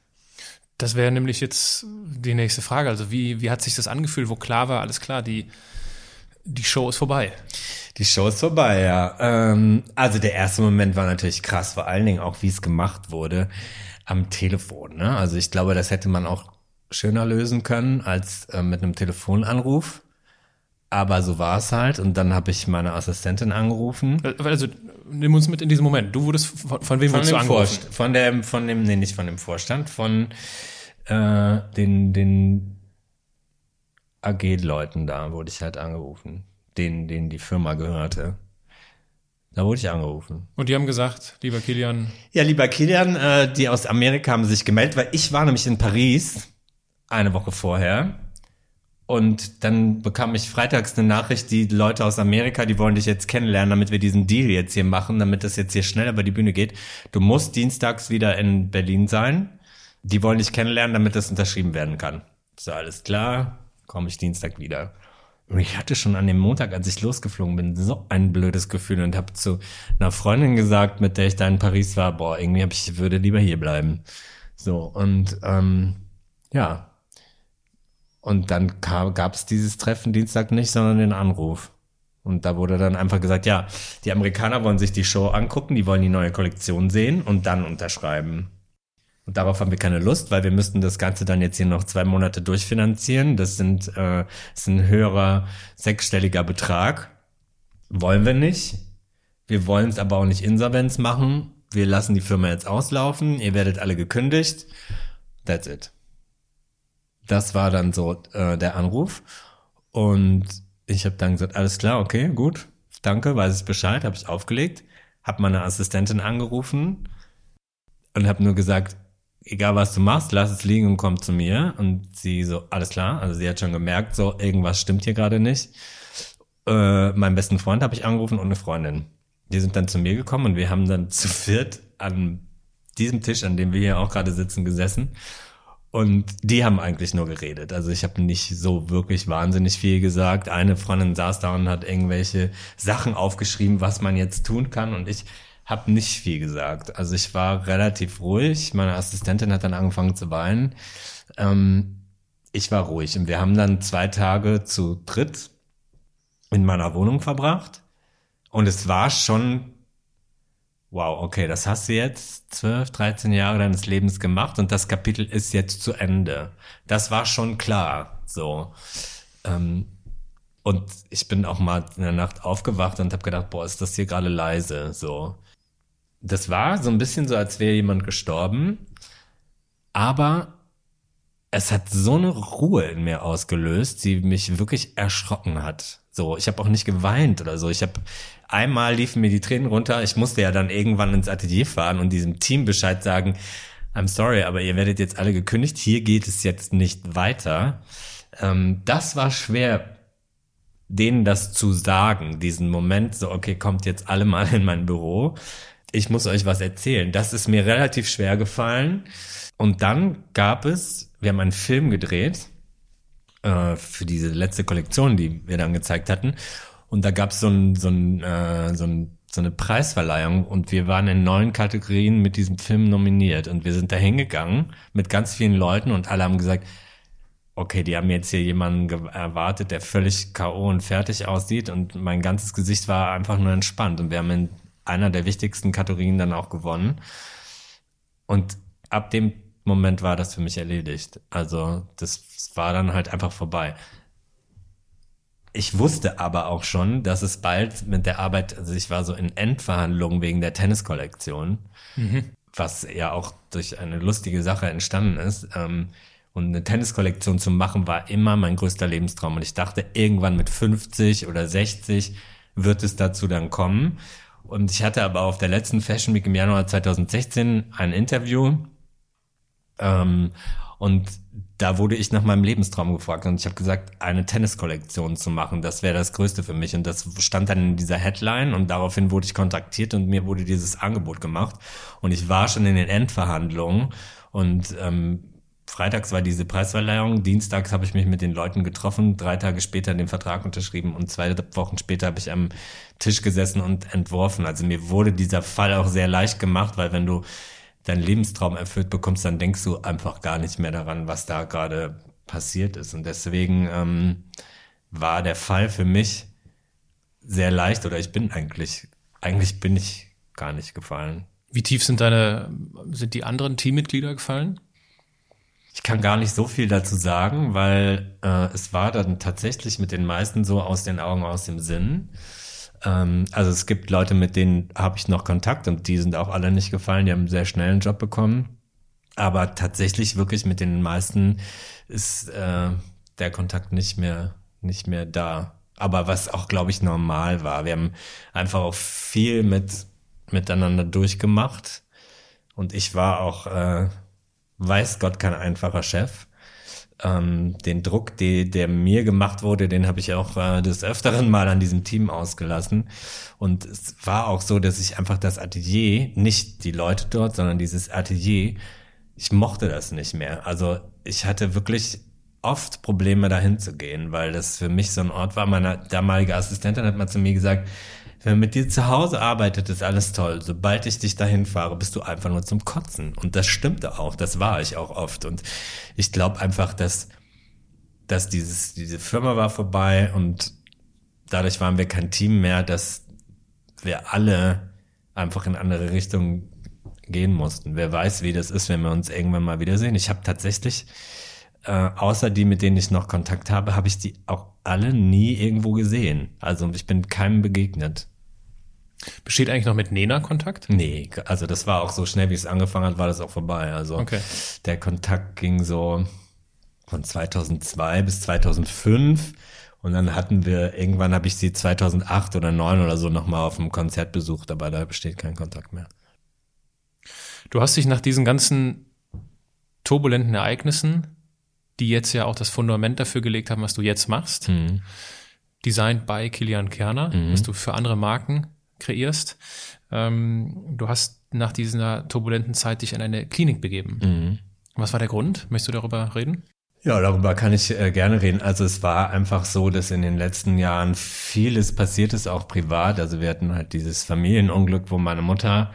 Das wäre nämlich jetzt die nächste Frage. Also wie, wie hat sich das angefühlt, wo klar war, alles klar, die, die Show ist vorbei? Die Show ist vorbei, ja. Ähm, also der erste Moment war natürlich krass, vor allen Dingen auch, wie es gemacht wurde am Telefon. Ne? Also ich glaube, das hätte man auch schöner lösen können als äh, mit einem Telefonanruf. Aber so war es halt. Und dann habe ich meine Assistentin angerufen. Also nimm uns mit in diesem Moment. Du wurdest von, von wem von wurdest du angerufen? Vorst von dem, von dem, nee, nicht von dem Vorstand, von äh, den, den AG-Leuten da wurde ich halt angerufen, denen, denen die Firma gehörte. Da wurde ich angerufen. Und die haben gesagt, lieber Kilian. Ja, lieber Kilian, äh, die aus Amerika haben sich gemeldet, weil ich war nämlich in Paris eine Woche vorher und dann bekam ich freitags eine Nachricht, die Leute aus Amerika, die wollen dich jetzt kennenlernen, damit wir diesen Deal jetzt hier machen, damit das jetzt hier schnell über die Bühne geht. Du musst dienstags wieder in Berlin sein. Die wollen dich kennenlernen, damit das unterschrieben werden kann. So, alles klar, komme ich Dienstag wieder. Und ich hatte schon an dem Montag, als ich losgeflogen bin, so ein blödes Gefühl und habe zu einer Freundin gesagt, mit der ich da in Paris war, boah, irgendwie hab ich würde lieber hier bleiben. So, und ähm, ja. Und dann gab es dieses Treffen Dienstag nicht, sondern den Anruf. Und da wurde dann einfach gesagt, ja, die Amerikaner wollen sich die Show angucken, die wollen die neue Kollektion sehen und dann unterschreiben. Und darauf haben wir keine Lust, weil wir müssten das Ganze dann jetzt hier noch zwei Monate durchfinanzieren. Das sind äh, das ist ein höherer sechsstelliger Betrag. Wollen wir nicht. Wir wollen es aber auch nicht Insolvenz machen. Wir lassen die Firma jetzt auslaufen. Ihr werdet alle gekündigt. That's it. Das war dann so äh, der Anruf. Und ich habe dann gesagt, alles klar, okay, gut, danke, weiß ich Bescheid, habe ich aufgelegt, habe meine Assistentin angerufen und habe nur gesagt, egal was du machst, lass es liegen und komm zu mir. Und sie so, alles klar, also sie hat schon gemerkt, so irgendwas stimmt hier gerade nicht. Äh, meinen besten Freund habe ich angerufen und eine Freundin. Die sind dann zu mir gekommen und wir haben dann zu viert an diesem Tisch, an dem wir hier auch gerade sitzen, gesessen und die haben eigentlich nur geredet. Also ich habe nicht so wirklich wahnsinnig viel gesagt. Eine Freundin saß da und hat irgendwelche Sachen aufgeschrieben, was man jetzt tun kann. Und ich habe nicht viel gesagt. Also ich war relativ ruhig. Meine Assistentin hat dann angefangen zu weinen. Ähm, ich war ruhig. Und wir haben dann zwei Tage zu dritt in meiner Wohnung verbracht. Und es war schon wow, okay, das hast du jetzt 12, 13 Jahre deines Lebens gemacht und das Kapitel ist jetzt zu Ende. Das war schon klar, so. Ähm, und ich bin auch mal in der Nacht aufgewacht und habe gedacht, boah, ist das hier gerade leise, so. Das war so ein bisschen so, als wäre jemand gestorben, aber es hat so eine Ruhe in mir ausgelöst, die mich wirklich erschrocken hat. So, ich habe auch nicht geweint oder so. Ich habe einmal liefen mir die Tränen runter. Ich musste ja dann irgendwann ins Atelier fahren und diesem Team Bescheid sagen, I'm sorry, aber ihr werdet jetzt alle gekündigt. Hier geht es jetzt nicht weiter. Ähm, das war schwer, denen das zu sagen, diesen Moment, so, okay, kommt jetzt alle mal in mein Büro. Ich muss euch was erzählen. Das ist mir relativ schwer gefallen. Und dann gab es, wir haben einen Film gedreht äh, für diese letzte Kollektion, die wir dann gezeigt hatten. Und da gab so, ein, so, ein, äh, so, ein, so eine Preisverleihung und wir waren in neun Kategorien mit diesem Film nominiert. Und wir sind da hingegangen mit ganz vielen Leuten und alle haben gesagt, okay, die haben jetzt hier jemanden erwartet, der völlig K.O. und fertig aussieht und mein ganzes Gesicht war einfach nur entspannt und wir haben in einer der wichtigsten Kategorien dann auch gewonnen. Und ab dem Moment war das für mich erledigt. Also das war dann halt einfach vorbei. Ich wusste aber auch schon, dass es bald mit der Arbeit, also ich war so in Endverhandlungen wegen der Tenniskollektion, mhm. was ja auch durch eine lustige Sache entstanden ist. Ähm, und eine Tenniskollektion zu machen war immer mein größter Lebenstraum. Und ich dachte, irgendwann mit 50 oder 60 wird es dazu dann kommen. Und ich hatte aber auf der letzten Fashion Week im Januar 2016 ein Interview ähm, und da wurde ich nach meinem Lebenstraum gefragt und ich habe gesagt, eine Tenniskollektion zu machen, das wäre das Größte für mich. Und das stand dann in dieser Headline und daraufhin wurde ich kontaktiert und mir wurde dieses Angebot gemacht. Und ich war schon in den Endverhandlungen und ähm, Freitags war diese Preisverleihung, dienstags habe ich mich mit den Leuten getroffen, drei Tage später den Vertrag unterschrieben und zwei Wochen später habe ich am Tisch gesessen und entworfen. Also mir wurde dieser Fall auch sehr leicht gemacht, weil wenn du deinen Lebenstraum erfüllt bekommst, dann denkst du einfach gar nicht mehr daran, was da gerade passiert ist. Und deswegen ähm, war der Fall für mich sehr leicht oder ich bin eigentlich, eigentlich bin ich gar nicht gefallen. Wie tief sind deine, sind die anderen Teammitglieder gefallen? Ich kann gar nicht so viel dazu sagen, weil äh, es war dann tatsächlich mit den meisten so aus den Augen, aus dem Sinn. Ähm, also es gibt Leute, mit denen habe ich noch Kontakt und die sind auch alle nicht gefallen. Die haben einen sehr schnell einen Job bekommen. Aber tatsächlich wirklich mit den meisten ist äh, der Kontakt nicht mehr, nicht mehr da. Aber was auch, glaube ich, normal war. Wir haben einfach auch viel mit, miteinander durchgemacht. Und ich war auch, äh, weiß Gott, kein einfacher Chef ähm, den Druck, die, der mir gemacht wurde, den habe ich auch äh, des Öfteren mal an diesem Team ausgelassen. Und es war auch so, dass ich einfach das Atelier, nicht die Leute dort, sondern dieses Atelier, ich mochte das nicht mehr. Also ich hatte wirklich oft Probleme dahin zu gehen, weil das für mich so ein Ort war. Meine damalige Assistentin hat mal zu mir gesagt, wenn mit dir zu Hause arbeitet, ist alles toll. Sobald ich dich dahin fahre, bist du einfach nur zum Kotzen. Und das stimmte auch. Das war ich auch oft. Und ich glaube einfach, dass, dass dieses, diese Firma war vorbei und dadurch waren wir kein Team mehr, dass wir alle einfach in andere Richtungen gehen mussten. Wer weiß, wie das ist, wenn wir uns irgendwann mal wiedersehen. Ich habe tatsächlich, äh, außer die, mit denen ich noch Kontakt habe, habe ich die auch alle nie irgendwo gesehen. Also ich bin keinem begegnet. Besteht eigentlich noch mit Nena Kontakt? Nee, also das war auch so schnell, wie es angefangen hat, war das auch vorbei. Also Okay. der Kontakt ging so von 2002 bis 2005 und dann hatten wir, irgendwann habe ich sie 2008 oder 2009 oder so nochmal auf einem Konzert besucht, aber da besteht kein Kontakt mehr. Du hast dich nach diesen ganzen turbulenten Ereignissen, die jetzt ja auch das Fundament dafür gelegt haben, was du jetzt machst, Mhm. designed by Kilian Kerner, was du für andere Marken kreierst. Ähm, du hast nach dieser turbulenten Zeit dich in eine Klinik begeben. Mhm. Was war der Grund? Möchtest du darüber reden? Ja, darüber kann ich äh, gerne reden. Also es war einfach so, dass in den letzten Jahren vieles passiert ist, auch privat. Also wir hatten halt dieses Familienunglück, wo meine Mutter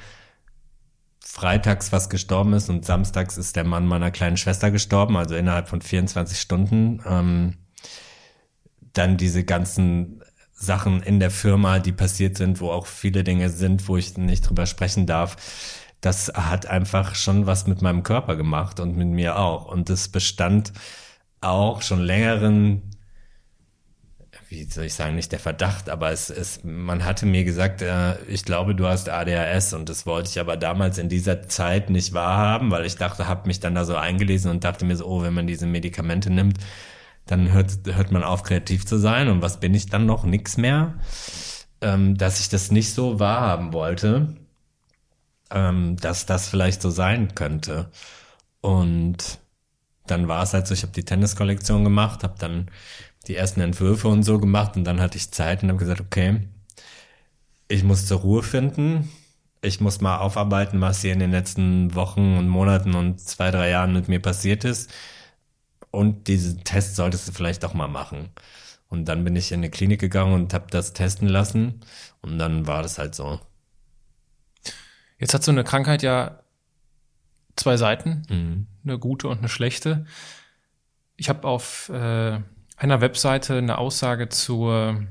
freitags was gestorben ist und samstags ist der Mann meiner kleinen Schwester gestorben, also innerhalb von 24 Stunden. Ähm, dann diese ganzen Sachen in der Firma, die passiert sind, wo auch viele Dinge sind, wo ich nicht drüber sprechen darf. Das hat einfach schon was mit meinem Körper gemacht und mit mir auch. Und das bestand auch schon längeren, wie soll ich sagen, nicht der Verdacht, aber es, es man hatte mir gesagt, äh, ich glaube, du hast ADHS und das wollte ich aber damals in dieser Zeit nicht wahrhaben, weil ich dachte, habe mich dann da so eingelesen und dachte mir so, oh, wenn man diese Medikamente nimmt, dann hört, hört man auf, kreativ zu sein. Und was bin ich dann noch? Nix mehr. Ähm, dass ich das nicht so wahrhaben wollte, ähm, dass das vielleicht so sein könnte. Und dann war es halt so, ich habe die Tenniskollektion gemacht, habe dann die ersten Entwürfe und so gemacht und dann hatte ich Zeit und habe gesagt, okay, ich muss zur Ruhe finden. Ich muss mal aufarbeiten, was hier in den letzten Wochen und Monaten und zwei, drei Jahren mit mir passiert ist. Und diesen Test solltest du vielleicht auch mal machen. Und dann bin ich in eine Klinik gegangen und habe das testen lassen. Und dann war das halt so. Jetzt hat so eine Krankheit ja zwei Seiten, Mhm. eine gute und eine schlechte. Ich habe auf äh, einer Webseite eine Aussage zur,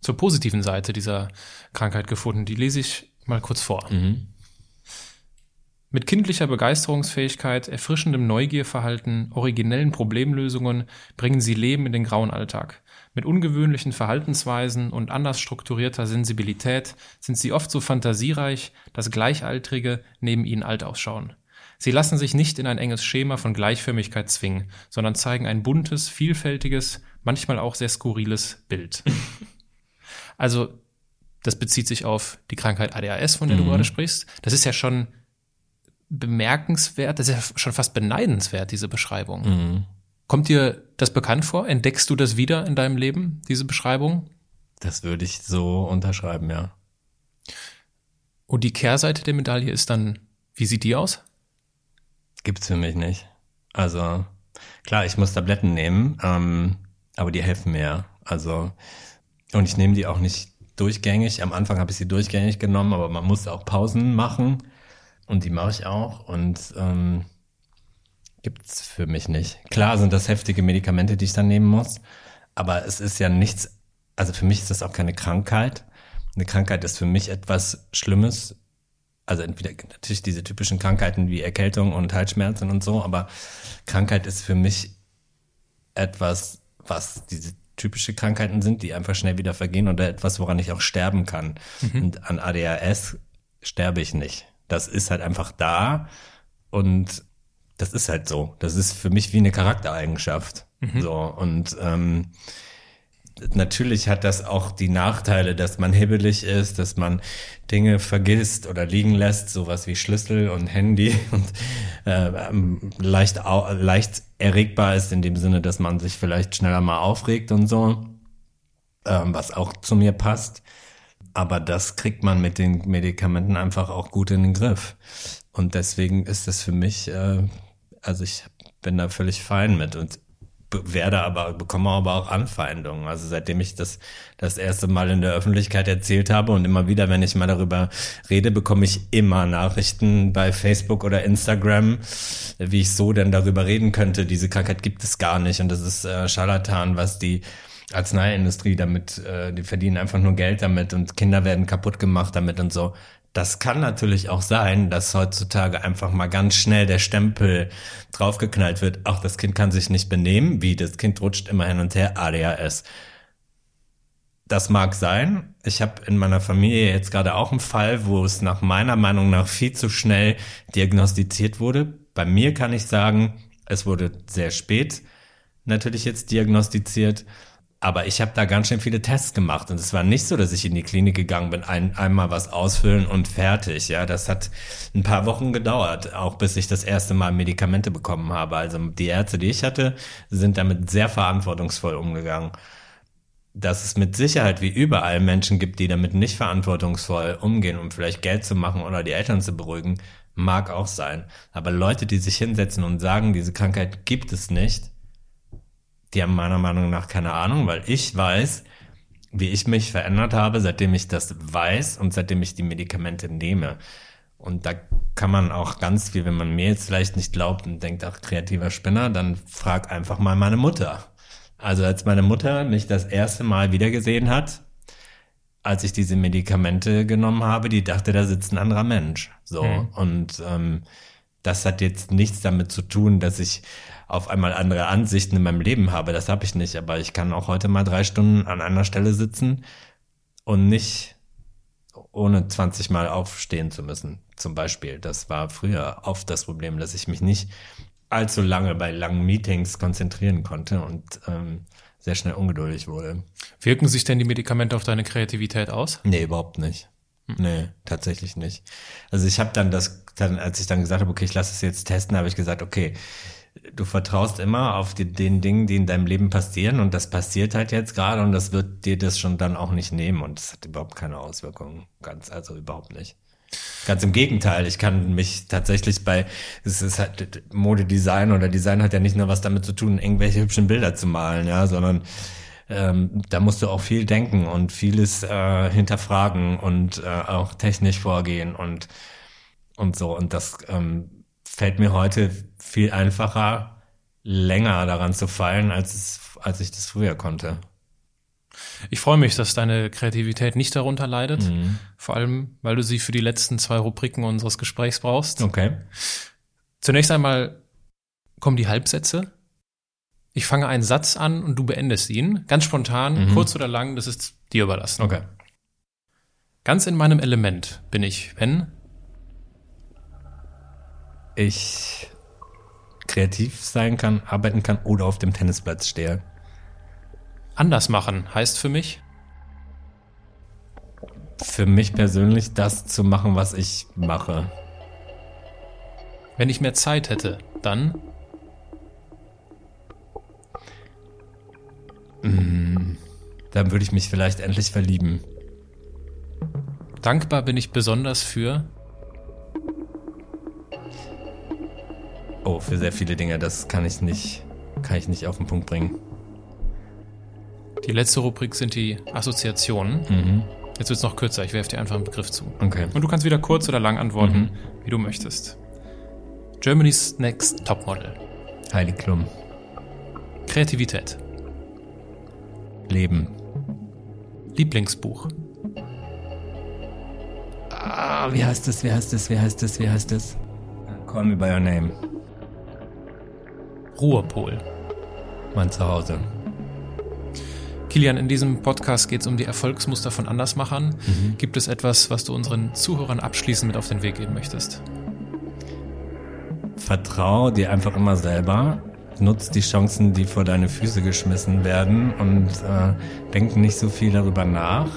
zur positiven Seite dieser Krankheit gefunden. Die lese ich mal kurz vor. Mhm. Mit kindlicher Begeisterungsfähigkeit, erfrischendem Neugierverhalten, originellen Problemlösungen bringen sie Leben in den grauen Alltag. Mit ungewöhnlichen Verhaltensweisen und anders strukturierter Sensibilität sind sie oft so fantasiereich, dass Gleichaltrige neben ihnen alt ausschauen. Sie lassen sich nicht in ein enges Schema von Gleichförmigkeit zwingen, sondern zeigen ein buntes, vielfältiges, manchmal auch sehr skurriles Bild. also, das bezieht sich auf die Krankheit ADHS, von der du gerade sprichst. Das ist ja schon bemerkenswert, das ist ja schon fast beneidenswert, diese Beschreibung. Mhm. Kommt dir das bekannt vor? Entdeckst du das wieder in deinem Leben, diese Beschreibung? Das würde ich so unterschreiben, ja. Und die Kehrseite der Medaille ist dann, wie sieht die aus? Gibt's für mich nicht. Also, klar, ich muss Tabletten nehmen, ähm, aber die helfen mir. Also, und ich nehme die auch nicht durchgängig. Am Anfang habe ich sie durchgängig genommen, aber man muss auch Pausen machen. Und die mache ich auch. Und ähm, gibt's für mich nicht. Klar sind das heftige Medikamente, die ich dann nehmen muss. Aber es ist ja nichts, also für mich ist das auch keine Krankheit. Eine Krankheit ist für mich etwas Schlimmes, also entweder natürlich diese typischen Krankheiten wie Erkältung und Halsschmerzen und so, aber Krankheit ist für mich etwas, was diese typische Krankheiten sind, die einfach schnell wieder vergehen oder etwas, woran ich auch sterben kann. Und an ADHS sterbe ich nicht. Das ist halt einfach da und das ist halt so. Das ist für mich wie eine Charaktereigenschaft. So und ähm, natürlich hat das auch die Nachteile, dass man hibbelig ist, dass man Dinge vergisst oder liegen lässt, sowas wie Schlüssel und Handy und äh, leicht, leicht erregbar ist in dem Sinne, dass man sich vielleicht schneller mal aufregt und so, ähm, was auch zu mir passt. Aber das kriegt man mit den Medikamenten einfach auch gut in den Griff. Und deswegen ist das für mich, äh, also ich bin da völlig fein mit. Und werde aber, bekomme aber auch Anfeindungen. Also seitdem ich das das erste Mal in der Öffentlichkeit erzählt habe und immer wieder, wenn ich mal darüber rede, bekomme ich immer Nachrichten bei Facebook oder Instagram, wie ich so denn darüber reden könnte. Diese Krankheit gibt es gar nicht und das ist äh, Scharlatan, was die Arzneiindustrie damit, äh, die verdienen einfach nur Geld damit und Kinder werden kaputt gemacht damit und so. Das kann natürlich auch sein, dass heutzutage einfach mal ganz schnell der Stempel draufgeknallt wird. Auch das Kind kann sich nicht benehmen, wie das Kind rutscht immer hin und her, ADHS. Das mag sein. Ich habe in meiner Familie jetzt gerade auch einen Fall, wo es nach meiner Meinung nach viel zu schnell diagnostiziert wurde. Bei mir kann ich sagen, es wurde sehr spät natürlich jetzt diagnostiziert. Aber ich habe da ganz schön viele Tests gemacht und es war nicht so, dass ich in die Klinik gegangen bin, ein, einmal was ausfüllen und fertig. Ja, das hat ein paar Wochen gedauert, auch bis ich das erste Mal Medikamente bekommen habe. Also die Ärzte, die ich hatte, sind damit sehr verantwortungsvoll umgegangen. Dass es mit Sicherheit wie überall Menschen gibt, die damit nicht verantwortungsvoll umgehen, um vielleicht Geld zu machen oder die Eltern zu beruhigen, mag auch sein. Aber Leute, die sich hinsetzen und sagen, diese Krankheit gibt es nicht, die haben meiner Meinung nach keine Ahnung, weil ich weiß, wie ich mich verändert habe, seitdem ich das weiß und seitdem ich die Medikamente nehme. Und da kann man auch ganz viel, wenn man mir jetzt vielleicht nicht glaubt und denkt, ach, kreativer Spinner, dann frag einfach mal meine Mutter. Also als meine Mutter mich das erste Mal wiedergesehen hat, als ich diese Medikamente genommen habe, die dachte, da sitzt ein anderer Mensch. So. Hm. Und ähm, das hat jetzt nichts damit zu tun, dass ich auf einmal andere Ansichten in meinem Leben habe. Das habe ich nicht, aber ich kann auch heute mal drei Stunden an einer Stelle sitzen und nicht ohne 20 Mal aufstehen zu müssen. Zum Beispiel. Das war früher oft das Problem, dass ich mich nicht allzu lange bei langen Meetings konzentrieren konnte und ähm, sehr schnell ungeduldig wurde. Wirken sich denn die Medikamente auf deine Kreativität aus? Nee, überhaupt nicht. Hm. Nee, tatsächlich nicht. Also ich habe dann das, dann, als ich dann gesagt habe, okay, ich lasse es jetzt testen, habe ich gesagt, okay, du vertraust immer auf die, den Dingen, die in deinem Leben passieren und das passiert halt jetzt gerade und das wird dir das schon dann auch nicht nehmen und das hat überhaupt keine Auswirkungen. Ganz, also überhaupt nicht. Ganz im Gegenteil, ich kann mich tatsächlich bei, es ist halt Modedesign oder Design hat ja nicht nur was damit zu tun, irgendwelche hübschen Bilder zu malen, ja, sondern ähm, da musst du auch viel denken und vieles äh, hinterfragen und äh, auch technisch vorgehen und und so und das ähm, fällt mir heute viel einfacher, länger daran zu fallen, als, es, als ich das früher konnte. Ich freue mich, dass deine Kreativität nicht darunter leidet. Mhm. Vor allem, weil du sie für die letzten zwei Rubriken unseres Gesprächs brauchst. Okay. Zunächst einmal kommen die Halbsätze. Ich fange einen Satz an und du beendest ihn. Ganz spontan, mhm. kurz oder lang, das ist dir überlassen. Okay. Ganz in meinem Element bin ich, wenn ich kreativ sein kann, arbeiten kann oder auf dem Tennisplatz stehe. Anders machen heißt für mich? Für mich persönlich das zu machen, was ich mache. Wenn ich mehr Zeit hätte, dann? Mm, dann würde ich mich vielleicht endlich verlieben. Dankbar bin ich besonders für Oh, für sehr viele Dinge. Das kann ich nicht, kann ich nicht auf den Punkt bringen. Die letzte Rubrik sind die Assoziationen. Mhm. Jetzt wird es noch kürzer. Ich werfe dir einfach einen Begriff zu. Okay. Und du kannst wieder kurz oder lang antworten, mhm. wie du möchtest. Germany's Next Topmodel. Heidi Klum. Kreativität. Leben. Lieblingsbuch. Ah, wie heißt das? Wie heißt das? Wie heißt das? Wie heißt das? Call me by your name. Ruhepol. Mein Zuhause. Kilian, in diesem Podcast geht es um die Erfolgsmuster von Andersmachern. Mhm. Gibt es etwas, was du unseren Zuhörern abschließend mit auf den Weg geben möchtest? Vertrau dir einfach immer selber. Nutz die Chancen, die vor deine Füße geschmissen werden und äh, denk nicht so viel darüber nach.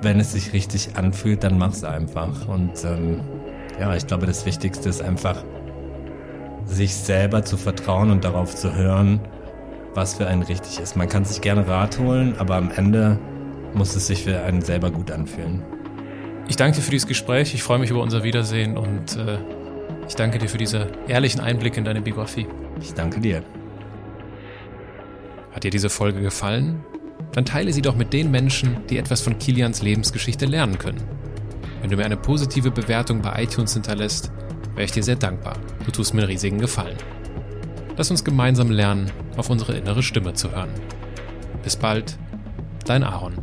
Wenn es sich richtig anfühlt, dann mach's einfach. Und ähm, ja, ich glaube, das Wichtigste ist einfach, sich selber zu vertrauen und darauf zu hören, was für einen richtig ist. Man kann sich gerne Rat holen, aber am Ende muss es sich für einen selber gut anfühlen. Ich danke dir für dieses Gespräch. Ich freue mich über unser Wiedersehen und äh, ich danke dir für diese ehrlichen Einblicke in deine Biografie. Ich danke dir. Hat dir diese Folge gefallen? Dann teile sie doch mit den Menschen, die etwas von Kilians Lebensgeschichte lernen können. Wenn du mir eine positive Bewertung bei iTunes hinterlässt, wäre ich dir sehr dankbar. Du tust mir einen riesigen Gefallen. Lass uns gemeinsam lernen, auf unsere innere Stimme zu hören. Bis bald, dein Aaron.